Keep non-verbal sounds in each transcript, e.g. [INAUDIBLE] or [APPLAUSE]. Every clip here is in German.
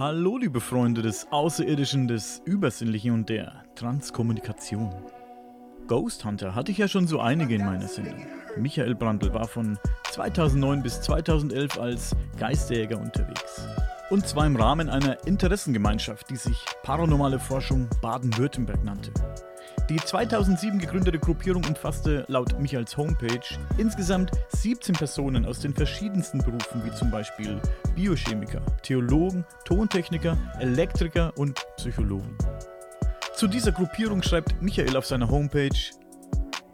Hallo, liebe Freunde des Außerirdischen, des Übersinnlichen und der Transkommunikation. Ghost Hunter hatte ich ja schon so einige in meiner Sendung. Michael Brandl war von 2009 bis 2011 als Geisterjäger unterwegs. Und zwar im Rahmen einer Interessengemeinschaft, die sich Paranormale Forschung Baden-Württemberg nannte. Die 2007 gegründete Gruppierung umfasste laut Michaels Homepage insgesamt 17 Personen aus den verschiedensten Berufen wie zum Beispiel Biochemiker, Theologen, Tontechniker, Elektriker und Psychologen. Zu dieser Gruppierung schreibt Michael auf seiner Homepage,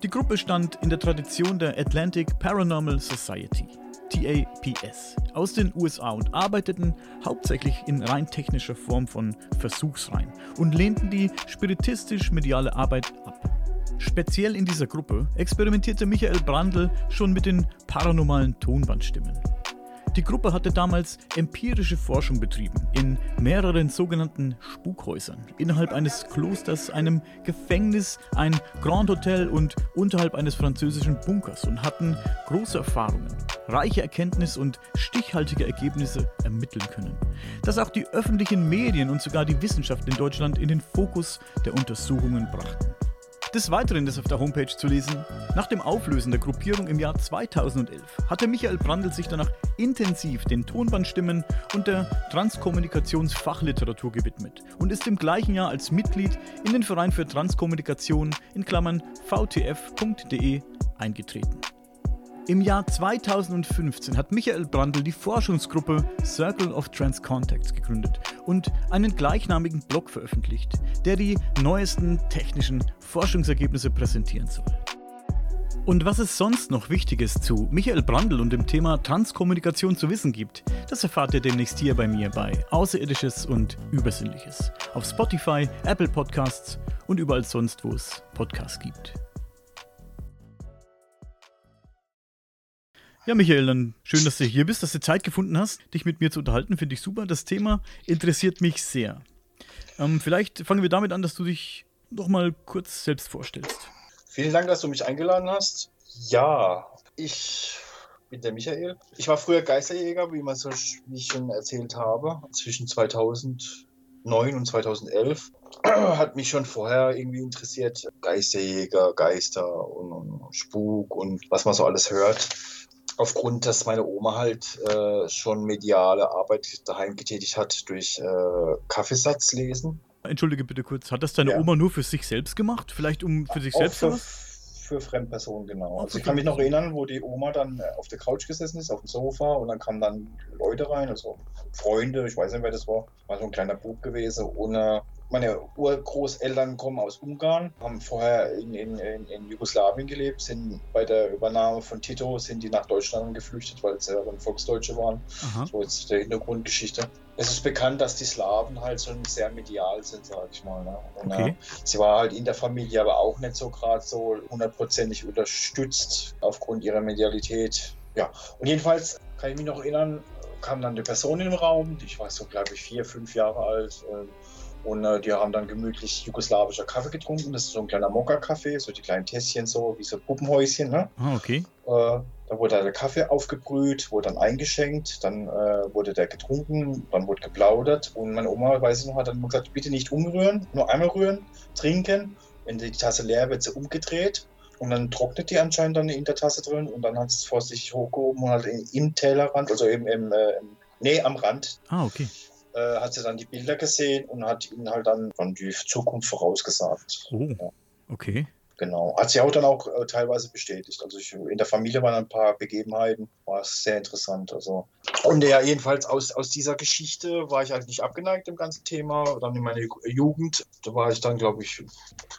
die Gruppe stand in der Tradition der Atlantic Paranormal Society. TAPS aus den USA und arbeiteten hauptsächlich in rein technischer Form von Versuchsreihen und lehnten die spiritistisch-mediale Arbeit ab. Speziell in dieser Gruppe experimentierte Michael Brandl schon mit den paranormalen Tonbandstimmen. Die Gruppe hatte damals empirische Forschung betrieben in mehreren sogenannten Spukhäusern, innerhalb eines Klosters, einem Gefängnis, ein Grand Hotel und unterhalb eines französischen Bunkers und hatten große Erfahrungen, reiche Erkenntnis und stichhaltige Ergebnisse ermitteln können, das auch die öffentlichen Medien und sogar die Wissenschaft in Deutschland in den Fokus der Untersuchungen brachten. Des Weiteren ist auf der Homepage zu lesen, nach dem Auflösen der Gruppierung im Jahr 2011 hatte Michael Brandl sich danach intensiv den Tonbandstimmen und der Transkommunikationsfachliteratur gewidmet und ist im gleichen Jahr als Mitglied in den Verein für Transkommunikation in Klammern vtf.de eingetreten. Im Jahr 2015 hat Michael Brandl die Forschungsgruppe Circle of Transcontacts gegründet und einen gleichnamigen Blog veröffentlicht, der die neuesten technischen Forschungsergebnisse präsentieren soll. Und was es sonst noch Wichtiges zu Michael Brandl und dem Thema Transkommunikation zu wissen gibt, das erfahrt ihr demnächst hier bei mir bei Außerirdisches und Übersinnliches auf Spotify, Apple Podcasts und überall sonst, wo es Podcasts gibt. Ja, Michael, dann schön, dass du hier bist, dass du Zeit gefunden hast, dich mit mir zu unterhalten. Finde ich super. Das Thema interessiert mich sehr. Ähm, vielleicht fangen wir damit an, dass du dich noch mal kurz selbst vorstellst. Vielen Dank, dass du mich eingeladen hast. Ja, ich bin der Michael. Ich war früher Geisterjäger, wie, so, wie ich schon erzählt habe, zwischen 2009 und 2011. [CLEARS THROAT] Hat mich schon vorher irgendwie interessiert, Geisterjäger, Geister und, und Spuk und was man so alles hört aufgrund, dass meine Oma halt äh, schon mediale Arbeit daheim getätigt hat durch äh, Kaffeesatzlesen. Entschuldige bitte kurz, hat das deine ja. Oma nur für sich selbst gemacht? Vielleicht um für sich Auch selbst für, für Fremdpersonen, genau. Also ich kann mich noch erinnern, wo die Oma dann äh, auf der Couch gesessen ist, auf dem Sofa und dann kamen dann Leute rein, also Freunde, ich weiß nicht, wer das war, war so ein kleiner Bub gewesen, ohne meine Urgroßeltern kommen aus Ungarn, haben vorher in, in, in, Jugoslawien gelebt, sind bei der Übernahme von Tito sind die nach Deutschland geflüchtet, weil sie dann Volksdeutsche waren. Aha. So ist der Hintergrundgeschichte. Es ist bekannt, dass die Slawen halt schon sehr medial sind, sag ich mal. Ne? Und, okay. äh, sie war halt in der Familie aber auch nicht so gerade so hundertprozentig unterstützt aufgrund ihrer Medialität. Ja, und jedenfalls kann ich mich noch erinnern, kam dann eine Person in den Raum, ich war so, glaube ich, vier, fünf Jahre alt. Äh, und äh, die haben dann gemütlich jugoslawischer Kaffee getrunken. Das ist so ein kleiner Mokka-Kaffee, so die kleinen Tässchen, so wie so Puppenhäuschen. Ne? Ah, okay. Äh, Da wurde der Kaffee aufgebrüht, wurde dann eingeschenkt, dann äh, wurde der getrunken, dann wurde geplaudert und meine Oma, weiß ich noch, hat dann gesagt, bitte nicht umrühren, nur einmal rühren, trinken. Wenn die Tasse leer wird, sie umgedreht und dann trocknet die anscheinend dann in der Tasse drin und dann hat es vorsichtig hochgehoben und halt im Tellerrand, also eben im, äh, nee, am Rand. Ah, okay. Äh, hat sie dann die Bilder gesehen und hat ihnen halt dann von die Zukunft vorausgesagt. Oh, ja. okay. Genau. Hat sie auch dann auch äh, teilweise bestätigt. Also ich, in der Familie waren ein paar Begebenheiten, war es sehr interessant. Also und ja, jedenfalls aus, aus dieser Geschichte war ich halt nicht abgeneigt im ganzen Thema. Dann in meiner Jugend, da war ich dann, glaube ich,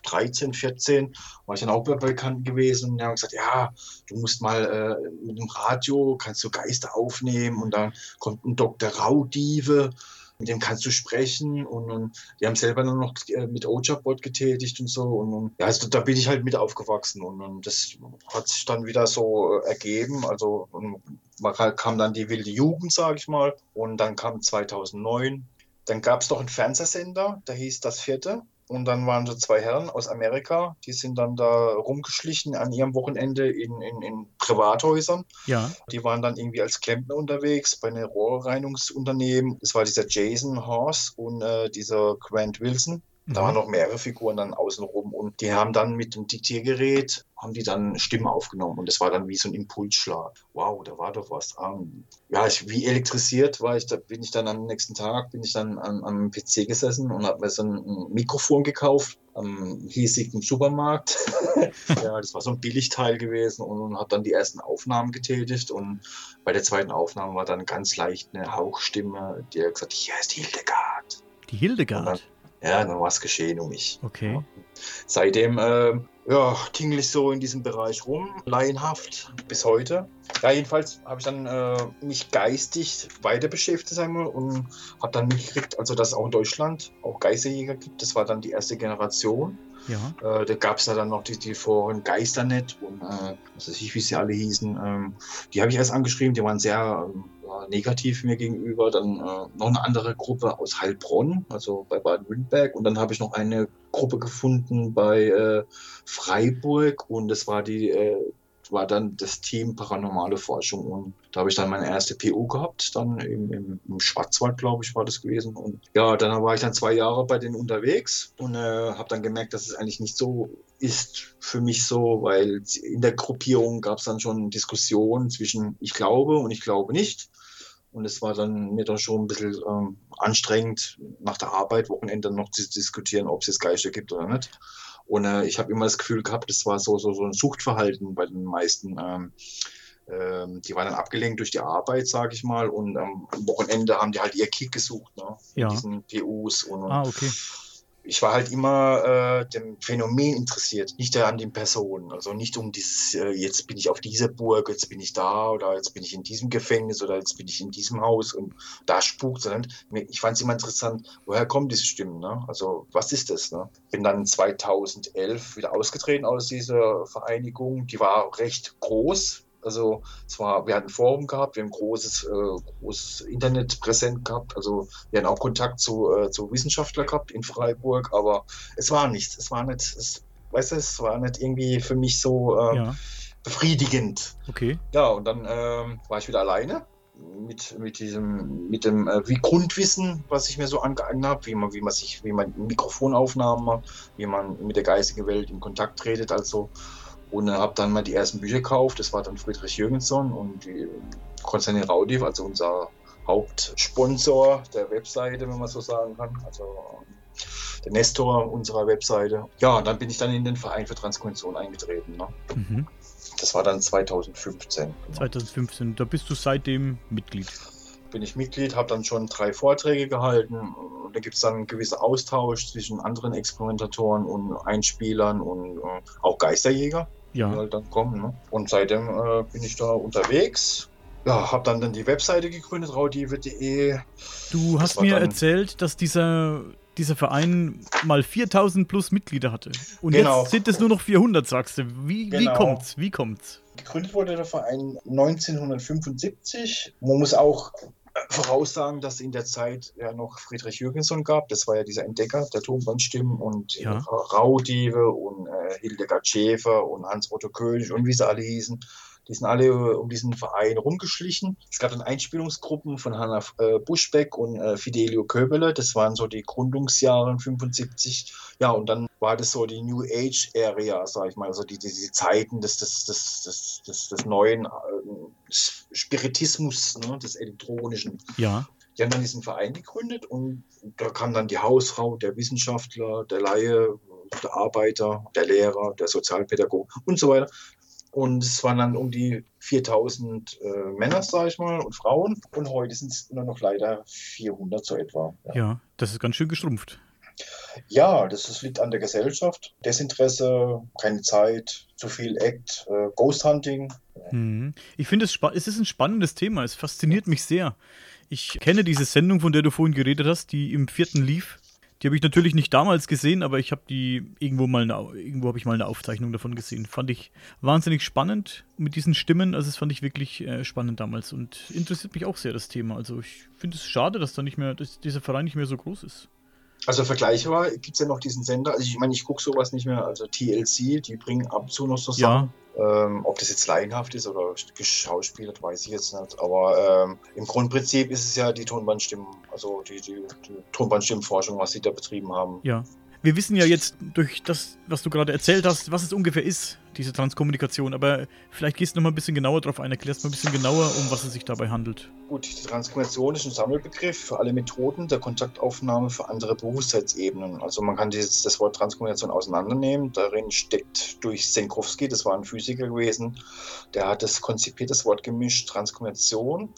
13, 14, war ich dann auch bekannt gewesen und die haben gesagt, ja, du musst mal äh, mit dem Radio, kannst du Geister aufnehmen und dann kommt ein Dr. Raudive mit dem kannst du sprechen und, und die haben selber dann noch äh, mit Ojabot getätigt und so und, und, ja, also da bin ich halt mit aufgewachsen und, und das hat sich dann wieder so äh, ergeben, also man kam dann die wilde Jugend, sage ich mal und dann kam 2009, dann gab es noch einen Fernsehsender, der hieß Das Vierte und dann waren so zwei Herren aus Amerika, die sind dann da rumgeschlichen an ihrem Wochenende in, in, in Privathäusern. Ja. Die waren dann irgendwie als Klempner unterwegs bei einem Rohrreinigungsunternehmen. Das war dieser Jason Horse und äh, dieser Grant Wilson. Da waren mhm. noch mehrere Figuren dann außenrum und die haben dann mit dem Diktiergerät, haben die dann Stimmen aufgenommen und das war dann wie so ein Impulsschlag. Wow, da war doch was. Um, ja, ich, wie elektrisiert war ich, da bin ich dann am nächsten Tag, bin ich dann am, am PC gesessen und habe mir so ein Mikrofon gekauft am hiesigen Supermarkt. [LAUGHS] ja, das war so ein Billigteil gewesen und habe dann die ersten Aufnahmen getätigt und bei der zweiten Aufnahme war dann ganz leicht eine Hauchstimme, die hat gesagt, hier ist Hildegard. Die Hildegard? Ja, dann war es geschehen um mich. Okay. Ja. Seitdem äh, ja, tingle ich so in diesem Bereich rum, laienhaft bis heute. Ja, jedenfalls habe ich dann äh, mich geistig weiter beschäftigt sagen wir, und habe dann mitgekriegt, also dass es auch in Deutschland auch Geisterjäger gibt. Das war dann die erste Generation. Ja. Äh, da gab es ja dann noch die, die Foren Geisternet und äh, was weiß ich, wie sie alle hießen. Ähm, die habe ich erst angeschrieben, die waren sehr ähm, negativ mir gegenüber. Dann äh, noch eine andere Gruppe aus Heilbronn, also bei Baden-Württemberg. Und dann habe ich noch eine Gruppe gefunden bei äh, Freiburg und das war die äh, war dann das Team Paranormale Forschung und da habe ich dann meine erste PU gehabt, dann im, im, im Schwarzwald, glaube ich, war das gewesen. Und ja, dann war ich dann zwei Jahre bei denen unterwegs und äh, habe dann gemerkt, dass es eigentlich nicht so ist für mich so, weil in der Gruppierung gab es dann schon Diskussionen zwischen ich glaube und ich glaube nicht. Und es war dann mir dann schon ein bisschen ähm, anstrengend, nach der Arbeit, Wochenende noch zu diskutieren, ob es jetzt Geister gibt oder nicht. Und äh, ich habe immer das Gefühl gehabt, das war so, so, so ein Suchtverhalten bei den meisten. Ähm, ähm, die waren dann abgelenkt durch die Arbeit, sage ich mal. Und am Wochenende haben die halt ihr Kick gesucht, ne? Ja. In diesen PUs. Und, ah, okay ich war halt immer äh, dem Phänomen interessiert, nicht an den Personen. Also nicht um dieses, äh, jetzt bin ich auf dieser Burg, jetzt bin ich da oder jetzt bin ich in diesem Gefängnis oder jetzt bin ich in diesem Haus und da spukt, sondern ich fand es immer interessant, woher kommen diese Stimmen? Ne? Also was ist das? Ne? Bin dann 2011 wieder ausgetreten aus dieser Vereinigung. Die war recht groß, also es war, wir hatten ein Forum gehabt, wir haben großes, äh, großes Internet präsent gehabt. Also wir hatten auch Kontakt zu, äh, zu Wissenschaftlern gehabt in Freiburg, aber es war nichts. Es war nicht, es, weißt du, es war nicht irgendwie für mich so äh, ja. befriedigend. Okay. Ja, und dann ähm, war ich wieder alleine mit, mit diesem, mit dem äh, wie Grundwissen, was ich mir so angeeignet habe, wie man, wie man sich, wie man Mikrofonaufnahmen macht, wie man mit der geistigen Welt in Kontakt tretet, also und habe dann mal die ersten Bücher gekauft. Das war dann Friedrich Jürgensson und die Konstantin Raudiv, also unser Hauptsponsor der Webseite, wenn man so sagen kann. Also der Nestor unserer Webseite. Ja, und dann bin ich dann in den Verein für Transkonvention eingetreten. Ne? Mhm. Das war dann 2015. Genau. 2015, da bist du seitdem Mitglied. Bin ich Mitglied, habe dann schon drei Vorträge gehalten. Und da gibt es dann einen gewissen Austausch zwischen anderen Experimentatoren und Einspielern und äh, auch Geisterjäger ja. die halt dann kommen. Ne? Und seitdem äh, bin ich da unterwegs. Ja, habe dann, dann die Webseite gegründet, raudive.de. Du hast mir erzählt, dass dieser, dieser Verein mal 4000 plus Mitglieder hatte. Und genau. jetzt sind es nur noch 400, sagst du. Wie, genau. wie kommt's? Wie kommt's? Gegründet wurde der Verein 1975. Man muss auch voraussagen, dass in der Zeit ja noch Friedrich Jürgenson gab. Das war ja dieser Entdecker der Tonbandstimmen und ja. Raudive und äh, Hildegard Schäfer und Hans-Otto König und wie sie alle hießen. Die sind alle äh, um diesen Verein rumgeschlichen. Es gab dann Einspielungsgruppen von Hanna äh, Buschbeck und äh, Fidelio Köbele. Das waren so die Gründungsjahre 75. Ja, und dann war das so die New Age Area, sag ich mal, also die, die, die Zeiten des, des, des, des, des, des neuen äh, Spiritismus, ne, des elektronischen. Ja. Die haben dann diesen Verein gegründet und da kam dann die Hausfrau, der Wissenschaftler, der Laie, der Arbeiter, der Lehrer, der Sozialpädagoge und so weiter. Und es waren dann um die 4000 äh, Männer, sage ich mal, und Frauen. Und heute sind es nur noch leider 400 so etwa. Ja. ja, das ist ganz schön geschrumpft. Ja, das, liegt an der Gesellschaft. Desinteresse, keine Zeit, zu viel Act, äh, Ghost Hunting. Hm. Ich finde, es, es ist ein spannendes Thema. Es fasziniert mich sehr. Ich kenne diese Sendung, von der du vorhin geredet hast, die im vierten lief. Die habe ich natürlich nicht damals gesehen, aber ich habe die irgendwo mal eine, irgendwo habe ich mal eine Aufzeichnung davon gesehen. Fand ich wahnsinnig spannend mit diesen Stimmen. Also das fand ich wirklich äh, spannend damals und interessiert mich auch sehr das Thema. Also ich finde es schade, dass da nicht mehr, dass dieser Verein nicht mehr so groß ist. Also vergleichbar gibt es ja noch diesen Sender. Also ich meine, ich gucke sowas nicht mehr. Also TLC, die bringen ab und zu noch so Sachen. Ja. Ähm, ob das jetzt laienhaft ist oder geschauspielert, weiß ich jetzt nicht. Aber ähm, im Grundprinzip ist es ja die Tonbandstimmen, also die, die, die Tonbandstimmenforschung, was sie da betrieben haben. Ja. Wir wissen ja jetzt durch das, was du gerade erzählt hast, was es ungefähr ist, diese Transkommunikation. Aber vielleicht gehst du noch mal ein bisschen genauer drauf ein, erklärst mal ein bisschen genauer, um was es sich dabei handelt. Gut, die Transkommunikation ist ein Sammelbegriff für alle Methoden der Kontaktaufnahme für andere Bewusstseinsebenen. Also man kann dieses, das Wort Transkommunikation auseinandernehmen. Darin steckt durch Senkowski, das war ein Physiker gewesen, der hat das konzipiert, das Wort gemischt, Transkommunikation,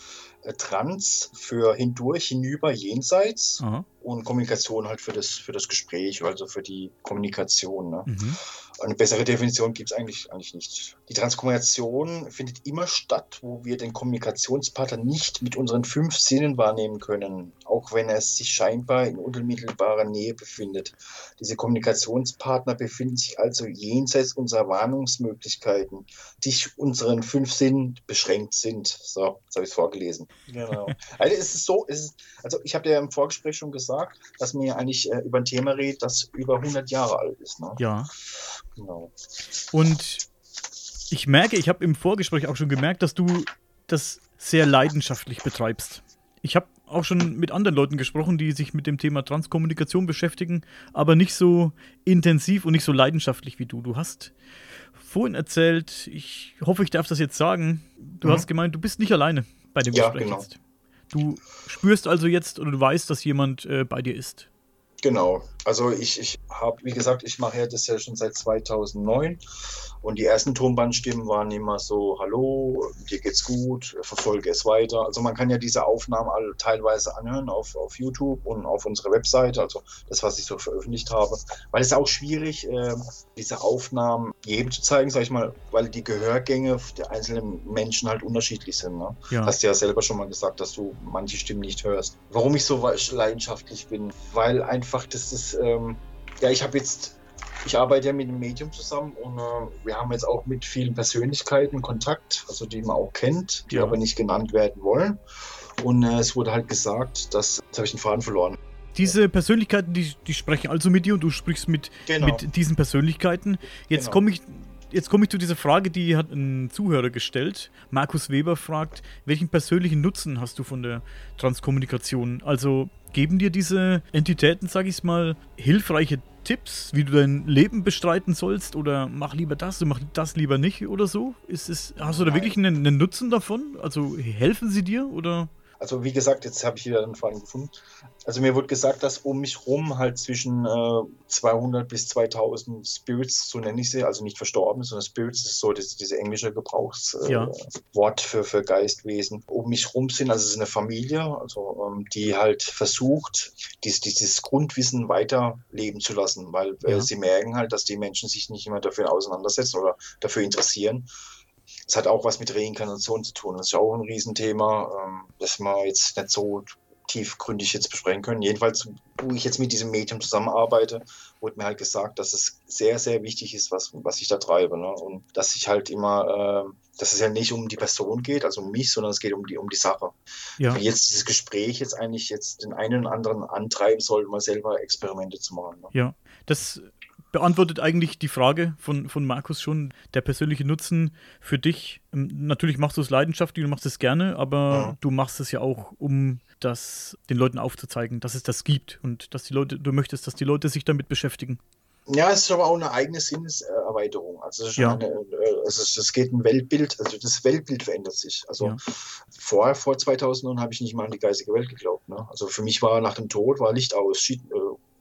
Trans für hindurch, hinüber, jenseits. Aha und Kommunikation halt für das, für das Gespräch, also für die Kommunikation. Ne? Mhm. Eine bessere Definition gibt es eigentlich, eigentlich nicht. Die Transkommunikation findet immer statt, wo wir den Kommunikationspartner nicht mit unseren fünf Sinnen wahrnehmen können, auch wenn er sich scheinbar in unmittelbarer Nähe befindet. Diese Kommunikationspartner befinden sich also jenseits unserer Warnungsmöglichkeiten, die unseren fünf Sinnen beschränkt sind. So, jetzt habe ich es vorgelesen. Genau. [LAUGHS] also es ist so, es ist, also ich habe ja im Vorgespräch schon gesagt, dass mir eigentlich äh, über ein Thema redet, das über 100 Jahre alt ist. Ne? Ja. Genau. Und ich merke, ich habe im Vorgespräch auch schon gemerkt, dass du das sehr leidenschaftlich betreibst. Ich habe auch schon mit anderen Leuten gesprochen, die sich mit dem Thema Transkommunikation beschäftigen, aber nicht so intensiv und nicht so leidenschaftlich wie du. Du hast vorhin erzählt, ich hoffe, ich darf das jetzt sagen, du mhm. hast gemeint, du bist nicht alleine bei dem ja, Gespräch genau. jetzt. Du spürst also jetzt oder du weißt, dass jemand äh, bei dir ist. Genau. Also ich, ich habe, wie gesagt, ich mache ja das ja schon seit 2009 und die ersten Tonbandstimmen waren immer so, hallo, dir geht's gut, verfolge es weiter. Also man kann ja diese Aufnahmen alle teilweise anhören auf, auf YouTube und auf unserer Webseite, also das, was ich so veröffentlicht habe. Weil es ist auch schwierig, äh, diese Aufnahmen jedem zu zeigen, sag ich mal, weil die Gehörgänge der einzelnen Menschen halt unterschiedlich sind. Ne? Ja. Hast du ja selber schon mal gesagt, dass du manche Stimmen nicht hörst. Warum ich so leidenschaftlich bin? Weil einfach das ist, ähm, ja, ich habe jetzt ich arbeite ja mit dem Medium zusammen und äh, wir haben jetzt auch mit vielen Persönlichkeiten Kontakt, also die man auch kennt, die ja. aber nicht genannt werden wollen. Und äh, es wurde halt gesagt, dass, jetzt habe ich den Faden verloren. Diese Persönlichkeiten, die, die sprechen also mit dir und du sprichst mit, genau. mit diesen Persönlichkeiten. Jetzt genau. komme ich jetzt komme ich zu dieser Frage, die hat ein Zuhörer gestellt. Markus Weber fragt, welchen persönlichen Nutzen hast du von der Transkommunikation? Also geben dir diese Entitäten, sag ich mal, hilfreiche Tipps, wie du dein Leben bestreiten sollst oder mach lieber das, und mach das lieber nicht oder so? Ist es, hast du da wirklich einen, einen Nutzen davon? Also helfen sie dir oder? Also wie gesagt, jetzt habe ich wieder einen Fall gefunden. Also mir wurde gesagt, dass um mich rum halt zwischen äh, 200 bis 2000 Spirits, so nenne ich sie, also nicht verstorben, sondern Spirits ist so das, diese englische Gebrauchswort äh, ja. für, für Geistwesen, um mich rum sind. Also es ist eine Familie, also ähm, die halt versucht, dies, dieses Grundwissen weiterleben zu lassen, weil äh, ja. sie merken halt, dass die Menschen sich nicht immer dafür auseinandersetzen oder dafür interessieren. Es hat auch was mit Reinkarnation zu tun. Das ist auch ein Riesenthema, ähm, das wir jetzt nicht so tiefgründig jetzt besprechen können. Jedenfalls, wo ich jetzt mit diesem Medium zusammenarbeite, wurde mir halt gesagt, dass es sehr, sehr wichtig ist, was, was ich da treibe. Ne? Und dass ich halt immer, äh, dass es ja nicht um die Person geht, also um mich, sondern es geht um die, um die Sache. Ja. Wie jetzt dieses Gespräch jetzt eigentlich jetzt den einen oder anderen antreiben soll, mal selber Experimente zu machen. Ne? Ja, das beantwortet eigentlich die Frage von, von Markus schon, der persönliche Nutzen für dich. Ähm, natürlich machst du es leidenschaftlich, du machst es gerne, aber ja. du machst es ja auch, um das den Leuten aufzuzeigen, dass es das gibt und dass die Leute, du möchtest, dass die Leute sich damit beschäftigen. Ja, es ist aber auch eine eigene Sinneserweiterung. Also, es, ja. eine, also es, geht ein Weltbild, also das Weltbild verändert sich. Also ja. vor, vor 2009 habe ich nicht mal an die geistige Welt geglaubt. Ne? Also für mich war nach dem Tod war Licht aus, Schied, äh,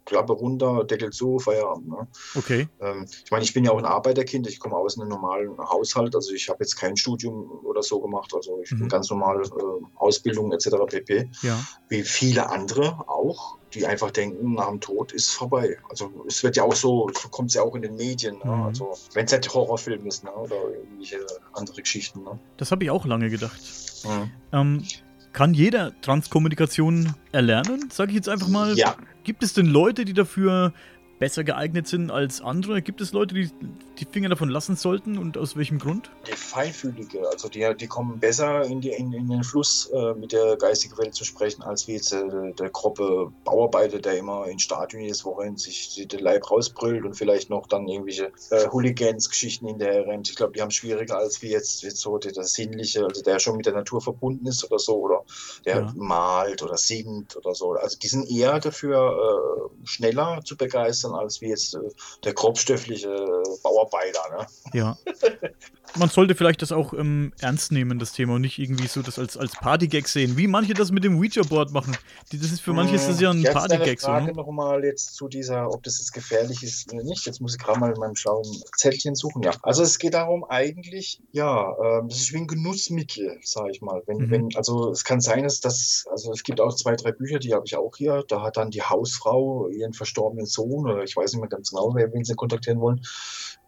Klappe runter, Deckel zu, Feierabend. Ne? Okay. Ähm, ich meine, ich bin ja auch ein Arbeiterkind, ich komme aus einem normalen Haushalt, also ich habe jetzt kein Studium oder so gemacht, also ich mhm. bin ganz normal äh, Ausbildung etc. pp. Ja. Wie viele andere auch, die einfach denken, nach dem Tod ist vorbei. Also es wird ja auch so, so kommt es ja auch in den Medien, ne? mhm. also wenn es nicht Horrorfilm ist ne? oder irgendwelche andere Geschichten. Ne? Das habe ich auch lange gedacht. Mhm. Ähm, kann jeder Transkommunikation erlernen, sage ich jetzt einfach mal? Ja. Gibt es denn Leute, die dafür besser geeignet sind als andere? Gibt es Leute, die die Finger davon lassen sollten und aus welchem Grund? Die Feinfühlige, also die, die kommen besser in, die, in, in den Fluss äh, mit der geistigen Welt zu sprechen, als wie jetzt äh, der grobe Bauarbeiter, der immer in Stadien jedes Wochenende sich den Leib rausbrüllt und vielleicht noch dann irgendwelche äh, Hooligans-Geschichten hinterher rennt. Ich glaube, die haben schwieriger als wie jetzt, jetzt so der, der Sinnliche, also der schon mit der Natur verbunden ist oder so, oder der ja. malt oder singt oder so. Also die sind eher dafür äh, schneller zu begeistern, als wie jetzt äh, der grobstoffliche Bauarbeiter Bauarbeiter. Ne? Ja. [LAUGHS] Man sollte vielleicht das auch ähm, ernst nehmen, das Thema, und nicht irgendwie so das als, als Partygag sehen, wie manche das mit dem Ouija-Board machen. Die, das ist für manche ist das ja ein jetzt Partygag. Ich frage so, ne? nochmal jetzt zu dieser, ob das jetzt gefährlich ist oder nicht. Jetzt muss ich gerade mal in meinem schlauen Zettelchen suchen. Ja, also es geht darum eigentlich, ja, äh, das ist wie ein Genussmittel, sage ich mal. Wenn, mhm. wenn, also es kann sein, dass das, also es gibt auch zwei, drei Bücher, die habe ich auch hier. Da hat dann die Hausfrau ihren verstorbenen Sohn, oder ich weiß nicht mehr ganz genau, wen sie kontaktieren wollen,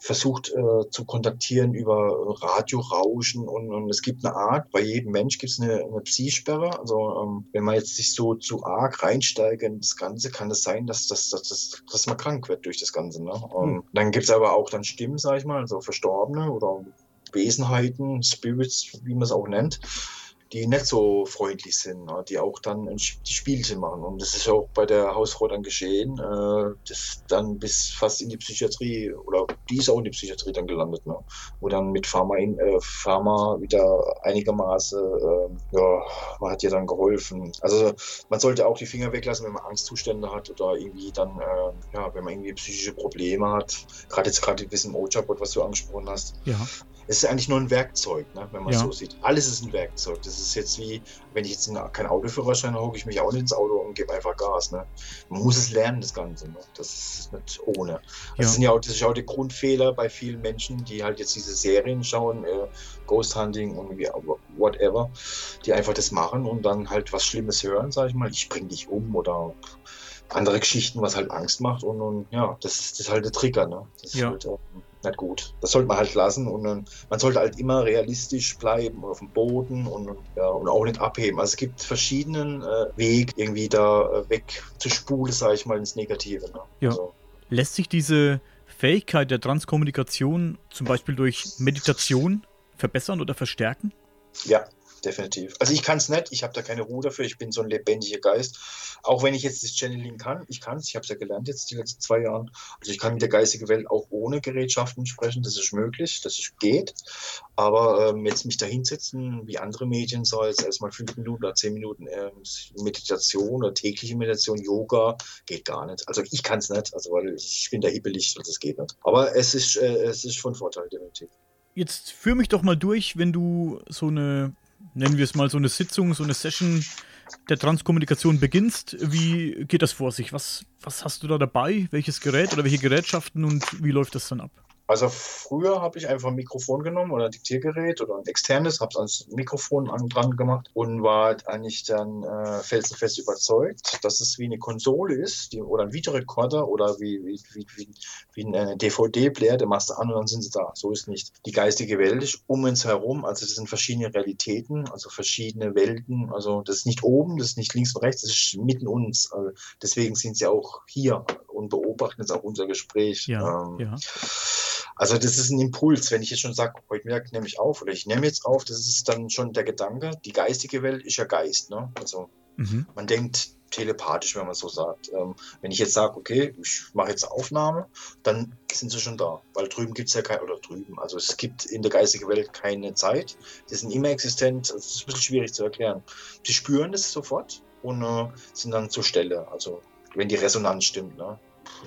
versucht äh, zu kontaktieren über Radiorauschen und, und es gibt eine Art, bei jedem Mensch gibt es eine, eine Psi-Sperre. Also ähm, wenn man jetzt sich so zu arg reinsteigt in das Ganze, kann es sein, dass, dass, dass, dass, dass man krank wird durch das Ganze. Ne? Mhm. Dann gibt es aber auch dann Stimmen, sag ich mal, also Verstorbene oder Wesenheiten, Spirits, wie man es auch nennt, die nicht so freundlich sind, ne? die auch dann die Spielchen machen. Und das ist auch bei der Hausfrau dann geschehen, äh, das dann bis fast in die Psychiatrie oder die ist auch in die Psychiatrie dann gelandet, ne? wo dann mit Pharma, in, äh, Pharma wieder einigermaßen, äh, ja, man hat ihr dann geholfen. Also man sollte auch die Finger weglassen, wenn man Angstzustände hat oder irgendwie dann, ja, wenn man irgendwie psychische Probleme hat. Gerade jetzt gerade mit diesem Ocha-Bot, was du angesprochen hast. Ja es ist eigentlich nur ein Werkzeug, ne, wenn man ja. so sieht. Alles ist ein Werkzeug. Das ist jetzt wie, wenn ich jetzt keinen Autoführerschein habe, hocke ich mich auch nicht ins Auto und gebe einfach Gas. Ne? Man muss es lernen, das Ganze. Ne? Das ist nicht ohne. Das, ja. sind ja auch, das ist auch der Grundfehler bei vielen Menschen, die halt jetzt diese Serien schauen, äh, Ghost Hunting und wie, whatever, die einfach das machen und dann halt was Schlimmes hören, sage ich mal, ich bring dich um oder andere Geschichten, was halt Angst macht und, und ja, das ist, das ist halt der Trigger. Ne? Das ja. Halt, ähm, nicht gut. Das sollte man halt lassen und man sollte halt immer realistisch bleiben auf dem Boden und, ja, und auch nicht abheben. Also es gibt verschiedenen äh, Weg, irgendwie da äh, weg zu spulen, sage ich mal, ins Negative. Ne? Ja. Also. Lässt sich diese Fähigkeit der Transkommunikation zum Beispiel durch Meditation verbessern oder verstärken? Ja, definitiv. Also ich kann es nicht, ich habe da keine Ruhe dafür, ich bin so ein lebendiger Geist. Auch wenn ich jetzt das Channeling kann, ich kann es, ich habe es ja gelernt jetzt die letzten zwei Jahre. Also ich kann mit der geistigen Welt auch ohne Gerätschaften sprechen, das ist möglich, das ist, geht. Aber ähm, jetzt mich da hinsetzen, wie andere Medien, so jetzt erstmal fünf Minuten oder zehn Minuten ähm, Meditation oder tägliche Meditation, Yoga, geht gar nicht. Also ich kann es nicht, also weil ich bin da hibbelig, also das geht nicht. Aber es ist, äh, es ist von Vorteil, definitiv. Jetzt führ mich doch mal durch, wenn du so eine nennen wir es mal so eine Sitzung, so eine Session der Transkommunikation beginnst. Wie geht das vor sich? Was, was hast du da dabei? Welches Gerät oder welche Gerätschaften und wie läuft das dann ab? Also früher habe ich einfach ein Mikrofon genommen oder ein Diktiergerät oder ein externes, habe es ans Mikrofon an, dran gemacht und war eigentlich dann äh, felsenfest überzeugt, dass es wie eine Konsole ist die, oder ein Videorekorder oder wie, wie, wie, wie, wie ein äh, DVD-Player, der machst du an und dann sind sie da. So ist nicht. Die geistige Welt ist um uns herum, also das sind verschiedene Realitäten, also verschiedene Welten. Also das ist nicht oben, das ist nicht links und rechts, das ist mitten uns. Also deswegen sind sie auch hier und beobachten jetzt auch unser Gespräch. Ja, ähm, ja. Also das ist ein Impuls, wenn ich jetzt schon sage, heute Mittag nehme ich auf oder ich nehme jetzt auf, das ist dann schon der Gedanke, die geistige Welt ist ja Geist. Ne? Also Mhm. Man denkt telepathisch, wenn man so sagt. Ähm, wenn ich jetzt sage, okay, ich mache jetzt eine Aufnahme, dann sind sie schon da. Weil drüben gibt es ja kein, oder drüben, also es gibt in der geistigen Welt keine Zeit. Die sind immer existent, das ist ein bisschen schwierig zu erklären. Sie spüren das sofort und äh, sind dann zur Stelle. Also wenn die Resonanz stimmt. Ne?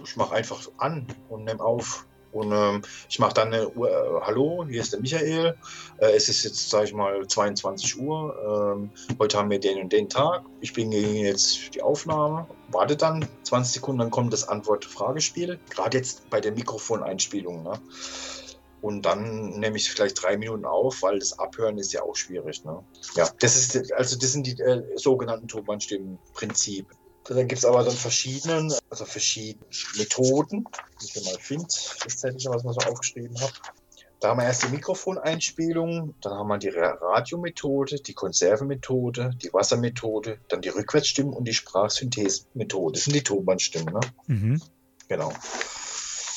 Ich mache einfach an und nehme auf. Und ähm, ich mache dann eine Uhr, äh, hallo, hier ist der Michael. Äh, es ist jetzt, sage ich mal, 22 Uhr. Ähm, heute haben wir den und den Tag. Ich bin jetzt die Aufnahme. Warte dann 20 Sekunden, dann kommt das Antwort-Fragespiel. Gerade jetzt bei der Mikrofoneinspielung. Ne? Und dann nehme ich vielleicht drei Minuten auf, weil das Abhören ist ja auch schwierig. Ne? Ja, das ist also das sind die äh, sogenannten Tonbandstimmen-Prinzip. Dann gibt es aber dann verschiedene, also verschiedene Methoden, die ich mal finde, das Zettelchen, was mal so aufgeschrieben habe. Da haben wir erst die Mikrofoneinspielung, dann haben wir die Radiomethode, die Konservenmethode, die Wassermethode, dann die Rückwärtsstimmen und die Sprachsynthese-Methode. Das sind die Tonbandstimmen, ne? Mhm. Genau.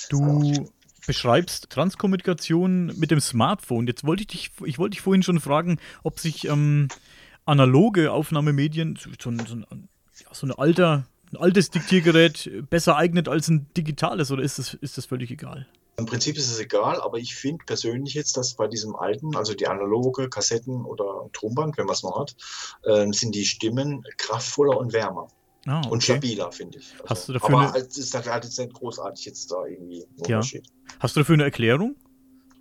Du beschreibst Transkommunikation mit dem Smartphone. Jetzt wollte ich dich, ich wollte dich vorhin schon fragen, ob sich ähm, analoge Aufnahmemedien, so, so ein ja, so eine alter, ein altes Diktiergerät besser eignet als ein digitales oder ist das, ist das völlig egal? Im Prinzip ist es egal, aber ich finde persönlich jetzt, dass bei diesem alten, also die analoge Kassetten oder Tonband, wenn man es noch hat, äh, sind die Stimmen kraftvoller und wärmer. Ah, okay. Und stabiler, finde ich. Also, Hast du dafür aber es ist halt jetzt nicht großartig jetzt da irgendwie ein Unterschied. Ja. Hast du dafür eine Erklärung?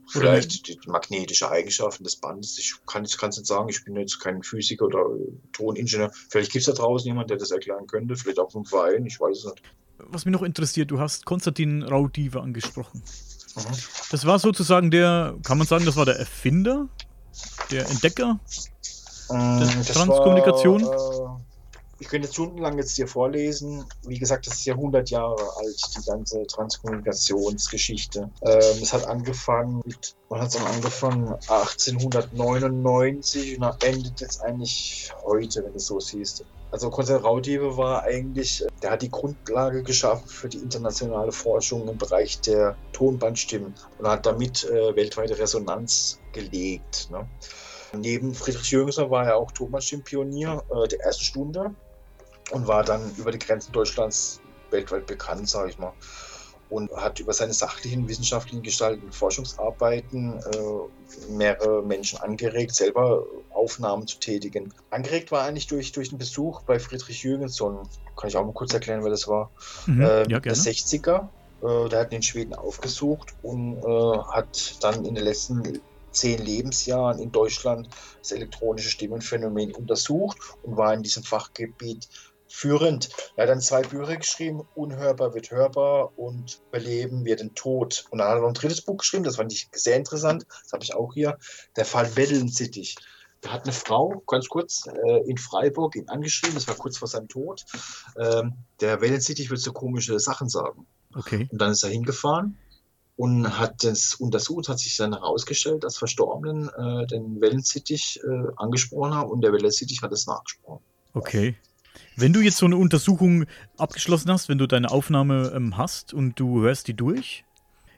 Vielleicht die magnetische Eigenschaften des Bandes. Ich kann es nicht sagen, ich bin jetzt kein Physiker oder Toningenieur. Vielleicht gibt es da draußen jemanden, der das erklären könnte. Vielleicht auch vom Verein, ich weiß es nicht. Was mich noch interessiert, du hast Konstantin Raudive angesprochen. Mhm. Das war sozusagen der, kann man sagen, das war der Erfinder, der Entdecker ähm, der Transkommunikation? War, äh, ich könnte stundenlang jetzt hier vorlesen. Wie gesagt, das ist ja 100 Jahre alt, die ganze Transkommunikationsgeschichte. Ähm, es hat angefangen mit, man hat es angefangen 1899 und endet jetzt eigentlich heute, wenn du es so siehst. Also Konstantin Raudive war eigentlich, der hat die Grundlage geschaffen für die internationale Forschung im Bereich der Tonbandstimmen und hat damit äh, weltweite Resonanz gelegt. Ne? Neben Friedrich Jürgensen war er auch Tonbandstimmenpionier äh, der ersten Stunde und war dann über die Grenzen Deutschlands weltweit bekannt, sage ich mal. Und hat über seine sachlichen, wissenschaftlichen gestalteten Forschungsarbeiten äh, mehrere Menschen angeregt, selber Aufnahmen zu tätigen. Angeregt war eigentlich durch, durch den Besuch bei Friedrich Jürgenson. Kann ich auch mal kurz erklären, wer das war? Mhm, äh, ja, der 60er. Äh, der hat in Schweden aufgesucht und äh, hat dann in den letzten zehn Lebensjahren in Deutschland das elektronische Stimmenphänomen untersucht und war in diesem Fachgebiet führend. Er hat dann zwei Bücher geschrieben, Unhörbar wird hörbar und Beleben wird den Tod. Und dann hat er noch ein drittes Buch geschrieben, das fand ich sehr interessant, das habe ich auch hier, der Fall Weddeln-Sittich. Da hat eine Frau, ganz kurz, äh, in Freiburg ihn angeschrieben, das war kurz vor seinem Tod. Ähm, der Wellensittich wird so komische Sachen sagen. Okay. Und dann ist er hingefahren und hat das untersucht, hat sich dann herausgestellt, dass Verstorbenen äh, den Wellensittich äh, angesprochen haben und der Wellensittich hat es nachgesprochen. Okay. Wenn du jetzt so eine Untersuchung abgeschlossen hast, wenn du deine Aufnahme ähm, hast und du hörst die durch,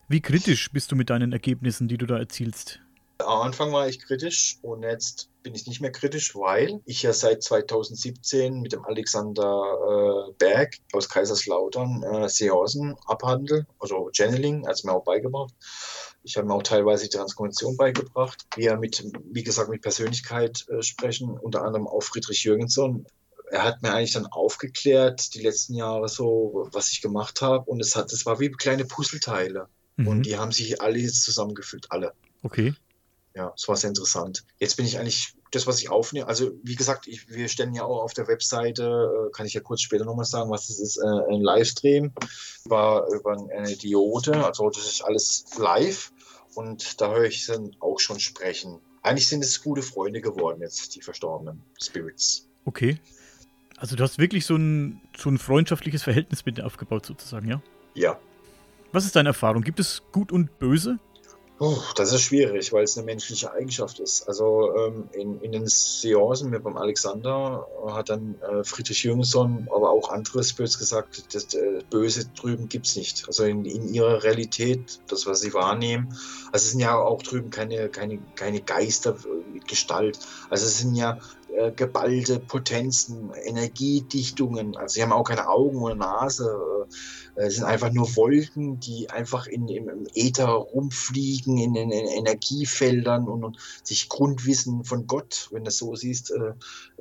wie kritisch bist du mit deinen Ergebnissen, die du da erzielst? Am Anfang war ich kritisch und jetzt bin ich nicht mehr kritisch, weil ich ja seit 2017 mit dem Alexander äh, Berg aus Kaiserslautern äh, Seancen abhandle, also Channeling, hat es mir auch beigebracht. Ich habe mir auch teilweise die Transformation beigebracht. Wir mit, wie gesagt, mit Persönlichkeit äh, sprechen, unter anderem auch Friedrich Jürgenson, er hat mir eigentlich dann aufgeklärt, die letzten Jahre so, was ich gemacht habe. Und es hat, es war wie kleine Puzzleteile. Mhm. Und die haben sich alle jetzt zusammengefügt, alle. Okay. Ja, es war sehr interessant. Jetzt bin ich eigentlich das, was ich aufnehme. Also, wie gesagt, ich, wir stellen ja auch auf der Webseite, äh, kann ich ja kurz später nochmal sagen, was das ist, äh, ein Livestream über, über eine Diode. Also, das ist alles live. Und da höre ich dann auch schon sprechen. Eigentlich sind es gute Freunde geworden jetzt, die verstorbenen Spirits. Okay. Also du hast wirklich so ein, so ein freundschaftliches Verhältnis mit dir aufgebaut, sozusagen, ja? Ja. Was ist deine Erfahrung? Gibt es Gut und Böse? Oh, das ist schwierig, weil es eine menschliche Eigenschaft ist. Also ähm, in, in, den Seancen mit beim Alexander hat dann äh, Friedrich Jüngson, aber auch andere Spirits gesagt, das äh, Böse drüben gibt es nicht. Also in, in, ihrer Realität, das, was sie wahrnehmen. Also es sind ja auch drüben keine, keine, keine Geister mit Gestalt. Also es sind ja äh, geballte Potenzen, Energiedichtungen. Also sie haben auch keine Augen oder Nase. Äh, es sind einfach nur Wolken, die einfach in, im, Äther rumfliegen, in den Energiefeldern und, und, sich Grundwissen von Gott, wenn du es so siehst, äh,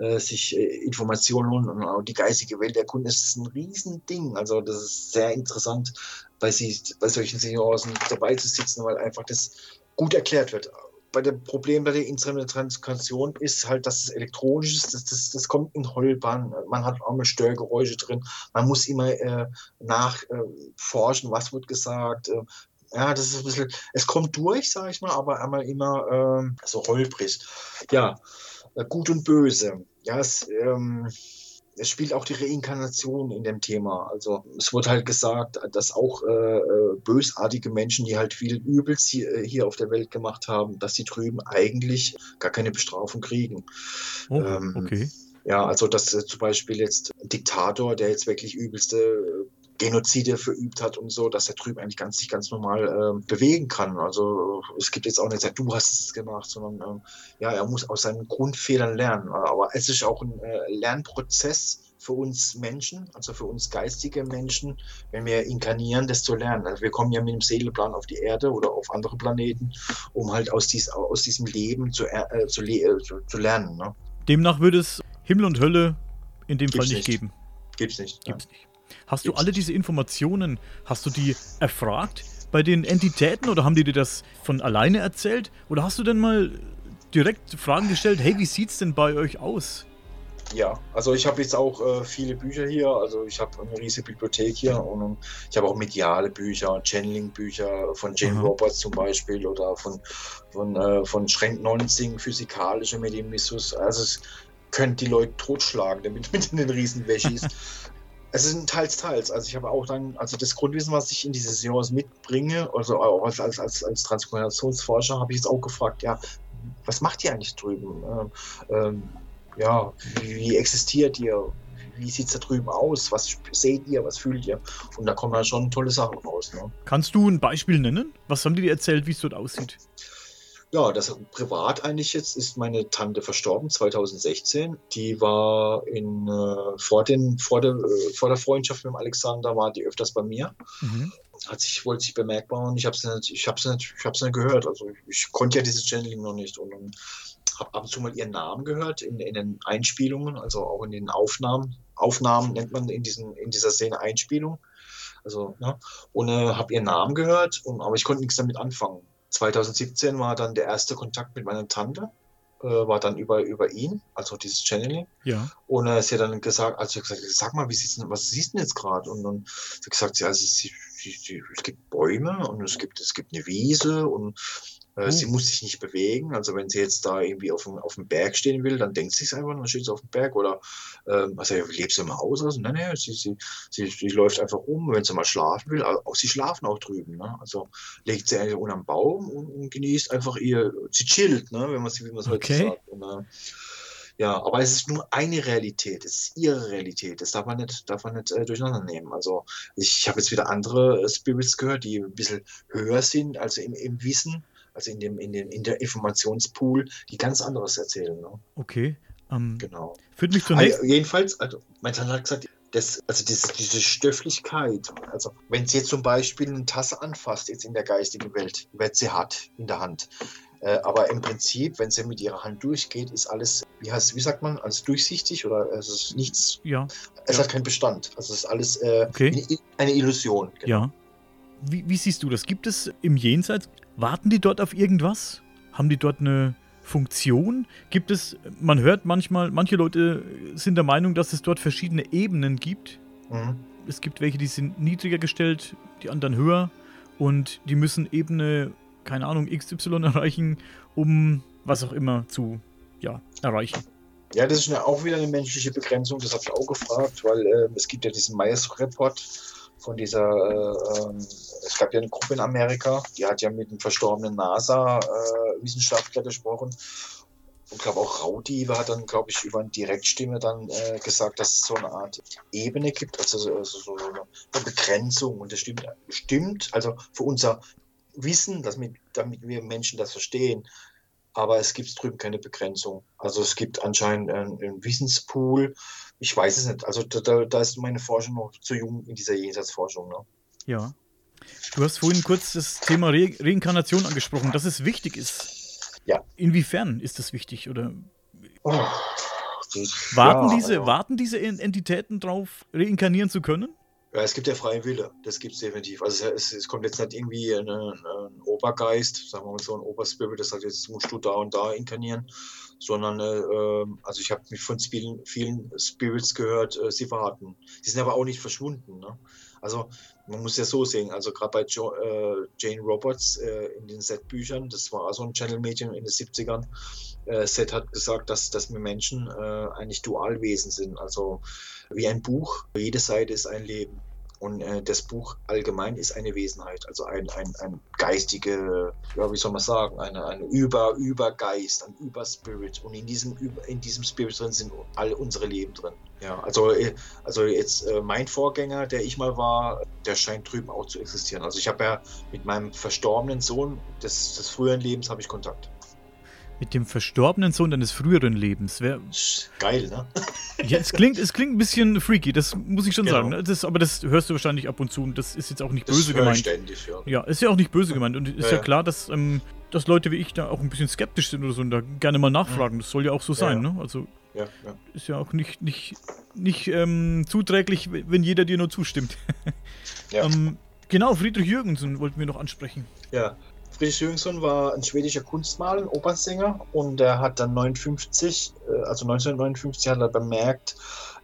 äh, sich äh, Informationen und auch die geistige Welt erkunden. Das ist ein Riesending. Also das ist sehr interessant, bei, sie, bei solchen Senioren dabei zu sitzen, weil einfach das gut erklärt wird bei dem Problem bei der Instrumentation ist halt, dass es elektronisch ist, das, das, das kommt in Heulbahn, man hat auch mal Störgeräusche drin, man muss immer äh, nachforschen, äh, was wird gesagt. Äh, ja, das ist ein bisschen, es kommt durch, sage ich mal, aber einmal immer äh, so holprig. Ja, äh, gut und böse. Ja, es, ähm, es spielt auch die Reinkarnation in dem Thema. Also es wird halt gesagt, dass auch äh, äh bösartige Menschen, die halt viel Übels hier, äh, hier, auf der Welt gemacht haben, dass sie drüben eigentlich gar keine Bestrafung kriegen. Oh, ähm, okay. Ja, also dass äh, zum Beispiel jetzt ein Diktator, der jetzt wirklich übelste äh, Genozide verübt hat und so, dass er drüben eigentlich ganz, sich ganz normal äh, bewegen kann. Also es gibt jetzt auch nicht, du hast es gemacht, sondern äh, ja, er muss aus seinen Grundfehlern lernen. Aber es ist auch ein äh, Lernprozess für uns Menschen, also für uns geistige Menschen, wenn wir inkarnieren, das zu lernen. Also wir kommen ja mit dem Seeleplan auf die Erde oder auf andere Planeten, um halt aus, dies, aus diesem Leben zu, äh, zu, äh, zu, zu, lernen. Ne? Demnach würde es Himmel und Hölle in dem Gibt's Fall nicht, nicht geben. Gibt's nicht. Gibt's ja. nicht. Hast du alle diese Informationen, hast du die erfragt bei den Entitäten oder haben die dir das von alleine erzählt? Oder hast du denn mal direkt Fragen gestellt, hey, wie sieht's denn bei euch aus? Ja, also ich habe jetzt auch äh, viele Bücher hier, also ich habe eine riesige Bibliothek hier und, ich habe auch mediale Bücher, Channeling-Bücher von Jane Aha. Roberts zum Beispiel oder von, von, äh, von Schrenk Nonsing, physikalische Mediumismus. Also es könnte die Leute totschlagen damit [LAUGHS] mit den riesen Wäschis. Es sind teils, teils. Also ich habe auch dann, also das Grundwissen, was ich in diese Seance mitbringe, also auch als, als, als, als Transformationsforscher, habe ich jetzt auch gefragt, ja, was macht ihr eigentlich drüben? Ähm, ähm, ja, wie, existiert ihr? Wie sieht es da drüben aus? Was seht ihr? Was fühlt ihr? Und da kommen dann schon tolle Sachen raus. Ne? Kannst du ein Beispiel nennen? Was haben die dir erzählt, wie es dort aussieht? Ja, das privat eigentlich jetzt ist meine Tante verstorben, 2016. Die war in, äh, vor, den, vor, der, äh, vor der Freundschaft mit dem Alexander, war die öfters bei mir. Mhm. Hat sich, wollte sich bemerkbar und ich habe es nicht, ich hab's nicht, ich hab's nicht gehört. Also ich, ich konnte ja dieses Channeling noch nicht und, und habe ab und zu mal ihren Namen gehört in, in den Einspielungen, also auch in den Aufnahmen. Aufnahmen nennt man in, diesen, in dieser Szene Einspielung. Also, ne? Und äh, habe ihren Namen gehört, und, aber ich konnte nichts damit anfangen. 2017 war dann der erste Kontakt mit meiner Tante, äh, war dann über, über ihn, also dieses Channeling. Ja. Und äh, sie hat dann gesagt, also gesagt, sag mal, wie sieht's denn, was siehst du denn jetzt gerade? Und dann hat sie gesagt, ja, also es, es, gibt Bäume und es gibt, es gibt eine Wiese und äh, sie hm. muss sich nicht bewegen. Also wenn sie jetzt da irgendwie auf dem, auf dem Berg stehen will, dann denkt sie es einfach, dann steht sie auf dem Berg. Oder ähm, also lebst du im Haus? Also, nein, nein, sie, sie, sie, sie läuft einfach rum, wenn sie mal schlafen will. Auch sie schlafen auch drüben. Ne? Also legt sie einfach unterm Baum und, und, genießt einfach ihr, sie chillt, ne? wenn man es wie man okay. heute sagt. Und, äh, ja, aber es ist nur eine Realität, es ist ihre Realität, das darf man nicht, darf man nicht äh, durcheinander nehmen. Also ich habe jetzt wieder andere äh, Spirits gehört, die ein bisschen höher sind, also im, im Wissen, also in dem, in dem in der Informationspool, die ganz anderes erzählen. Ne? Okay. Ähm, genau. Führt mich zunächst. Also, jedenfalls, also mein Tanner hat gesagt, das, also das, diese Stöfflichkeit, also wenn sie jetzt zum Beispiel eine Tasse anfasst, jetzt in der geistigen Welt, wird sie hart in der Hand. Äh, aber im Prinzip, wenn sie mit ihrer Hand durchgeht, ist alles, wie heißt, wie sagt man, alles durchsichtig oder es ist nichts. Ja. Es ja. hat keinen Bestand. Also es ist alles äh, okay. eine Illusion. Genau. Ja. Wie, wie, siehst du das? Gibt es im Jenseits Warten die dort auf irgendwas? Haben die dort eine Funktion? Gibt es, man hört manchmal, manche Leute sind der Meinung, dass es dort verschiedene Ebenen gibt. Mhm. Es gibt welche, die sind niedriger gestellt, die anderen höher und die müssen Ebene, keine Ahnung, XY erreichen, um was auch immer zu ja, erreichen. Ja, das ist eine, auch wieder eine menschliche Begrenzung, das habe ich auch gefragt, weil äh, es gibt ja diesen Myers-Report von dieser, äh, es gab ja eine Gruppe in Amerika, die hat ja mit einem verstorbenen NASA-Wissenschaftler äh, gesprochen. Und glaube auch Raudi hat dann, glaube ich, über eine Direktstimme dann äh, gesagt, dass es so eine Art Ebene gibt, also so, also so eine Begrenzung. Und das stimmt, stimmt, also für unser Wissen, dass mit, damit wir Menschen das verstehen, aber es gibt drüben keine Begrenzung. Also es gibt anscheinend einen, einen Wissenspool. Ich weiß es nicht. Also da, da, ist meine Forschung noch zu jung in dieser Jenseitsforschung. Ne? Ja. Du hast vorhin kurz das Thema Re Reinkarnation angesprochen, dass es wichtig ist. Ja. Inwiefern ist das wichtig? Oder Oh, warten, ja, diese, also- warten diese Entitäten drauf, reinkarnieren zu können? Ja, es gibt ja freie Wille, das gibt es definitiv. Also es, es kommt jetzt nicht irgendwie ein, ein Obergeist, sagen wir mal so ein Oberspirit, das sagt, jetzt musst du da und da inkarnieren, sondern äh, also ich habe mich von vielen, vielen Spirits gehört, äh, sie warten. Die sind aber auch nicht verschwunden. Ne? Also man muss ja so sehen, also gerade bei jo, äh, Jane Roberts äh, in den Set-Büchern, das war so ein Channel-Medium in den 70ern, äh, Set hat gesagt, dass, dass wir Menschen äh, eigentlich Dualwesen sind, also wie ein Buch, jede Seite ist ein Leben. Und äh, das Buch allgemein ist eine Wesenheit, also ein, ein, ein geistige, ja, wie soll man sagen, eine, ein Über, Übergeist, ein Überspirit. Und in diesem, in diesem Spirit drin sind alle unsere Leben drin. Ja, also, äh, also jetzt äh, mein Vorgänger, der ich mal war, der scheint drüben auch zu existieren. Also ich habe ja mit meinem verstorbenen Sohn des, des früheren Lebens habe ich Kontakt. Mit dem verstorbenen Sohn deines früheren Lebens. Wer, Geil, ne? ja, es, klingt, es klingt ein bisschen freaky, das muss ich schon Genau. sagen. Das, aber das hörst du wahrscheinlich ab und zu und das ist jetzt auch nicht Das böse gemeint. ständig, ja. Ja, ist ja auch nicht böse gemeint. Und ist Ja, ja, klar, dass, ähm, dass Leute wie ich da auch ein bisschen skeptisch sind oder so und da gerne mal nachfragen. Das soll ja auch so sein, ne? Also ist ja auch nicht, nicht, nicht ähm, zuträglich, wenn jeder dir nur zustimmt. Ja. [LAUGHS] ähm, genau, Friedrich Jürgensen wollten wir noch ansprechen. Ja, Friedrich Jürgensen war ein schwedischer Kunstmaler, ein Opernsänger und er hat dann 59, äh, also 1959 hat er bemerkt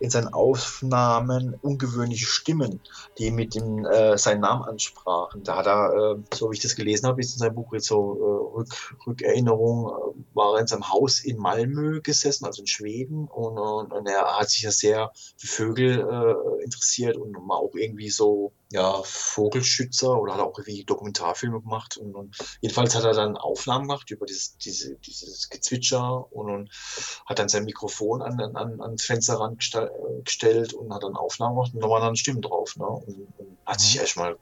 in seinen Aufnahmen ungewöhnliche Stimmen, die mit dem äh, seinen Namen ansprachen. Da hat er, äh, so wie ich das gelesen habe, ist in seinem Buch jetzt so äh, Rück, Rückerinnerung, äh, war er in seinem Haus in Malmö gesessen, also in Schweden und, und, und er hat sich ja sehr für Vögel äh, interessiert und war auch irgendwie so ja, Vogelschützer oder hat auch irgendwie Dokumentarfilme gemacht. Und, und jedenfalls hat er dann Aufnahmen gemacht über dieses, diese, dieses Gezwitscher und, und hat dann sein Mikrofon an, an, an ans Fensterrand gestell, gestellt und hat dann Aufnahmen gemacht und da waren dann Stimmen drauf. Ne? Und, und hat sich Mhm. erstmal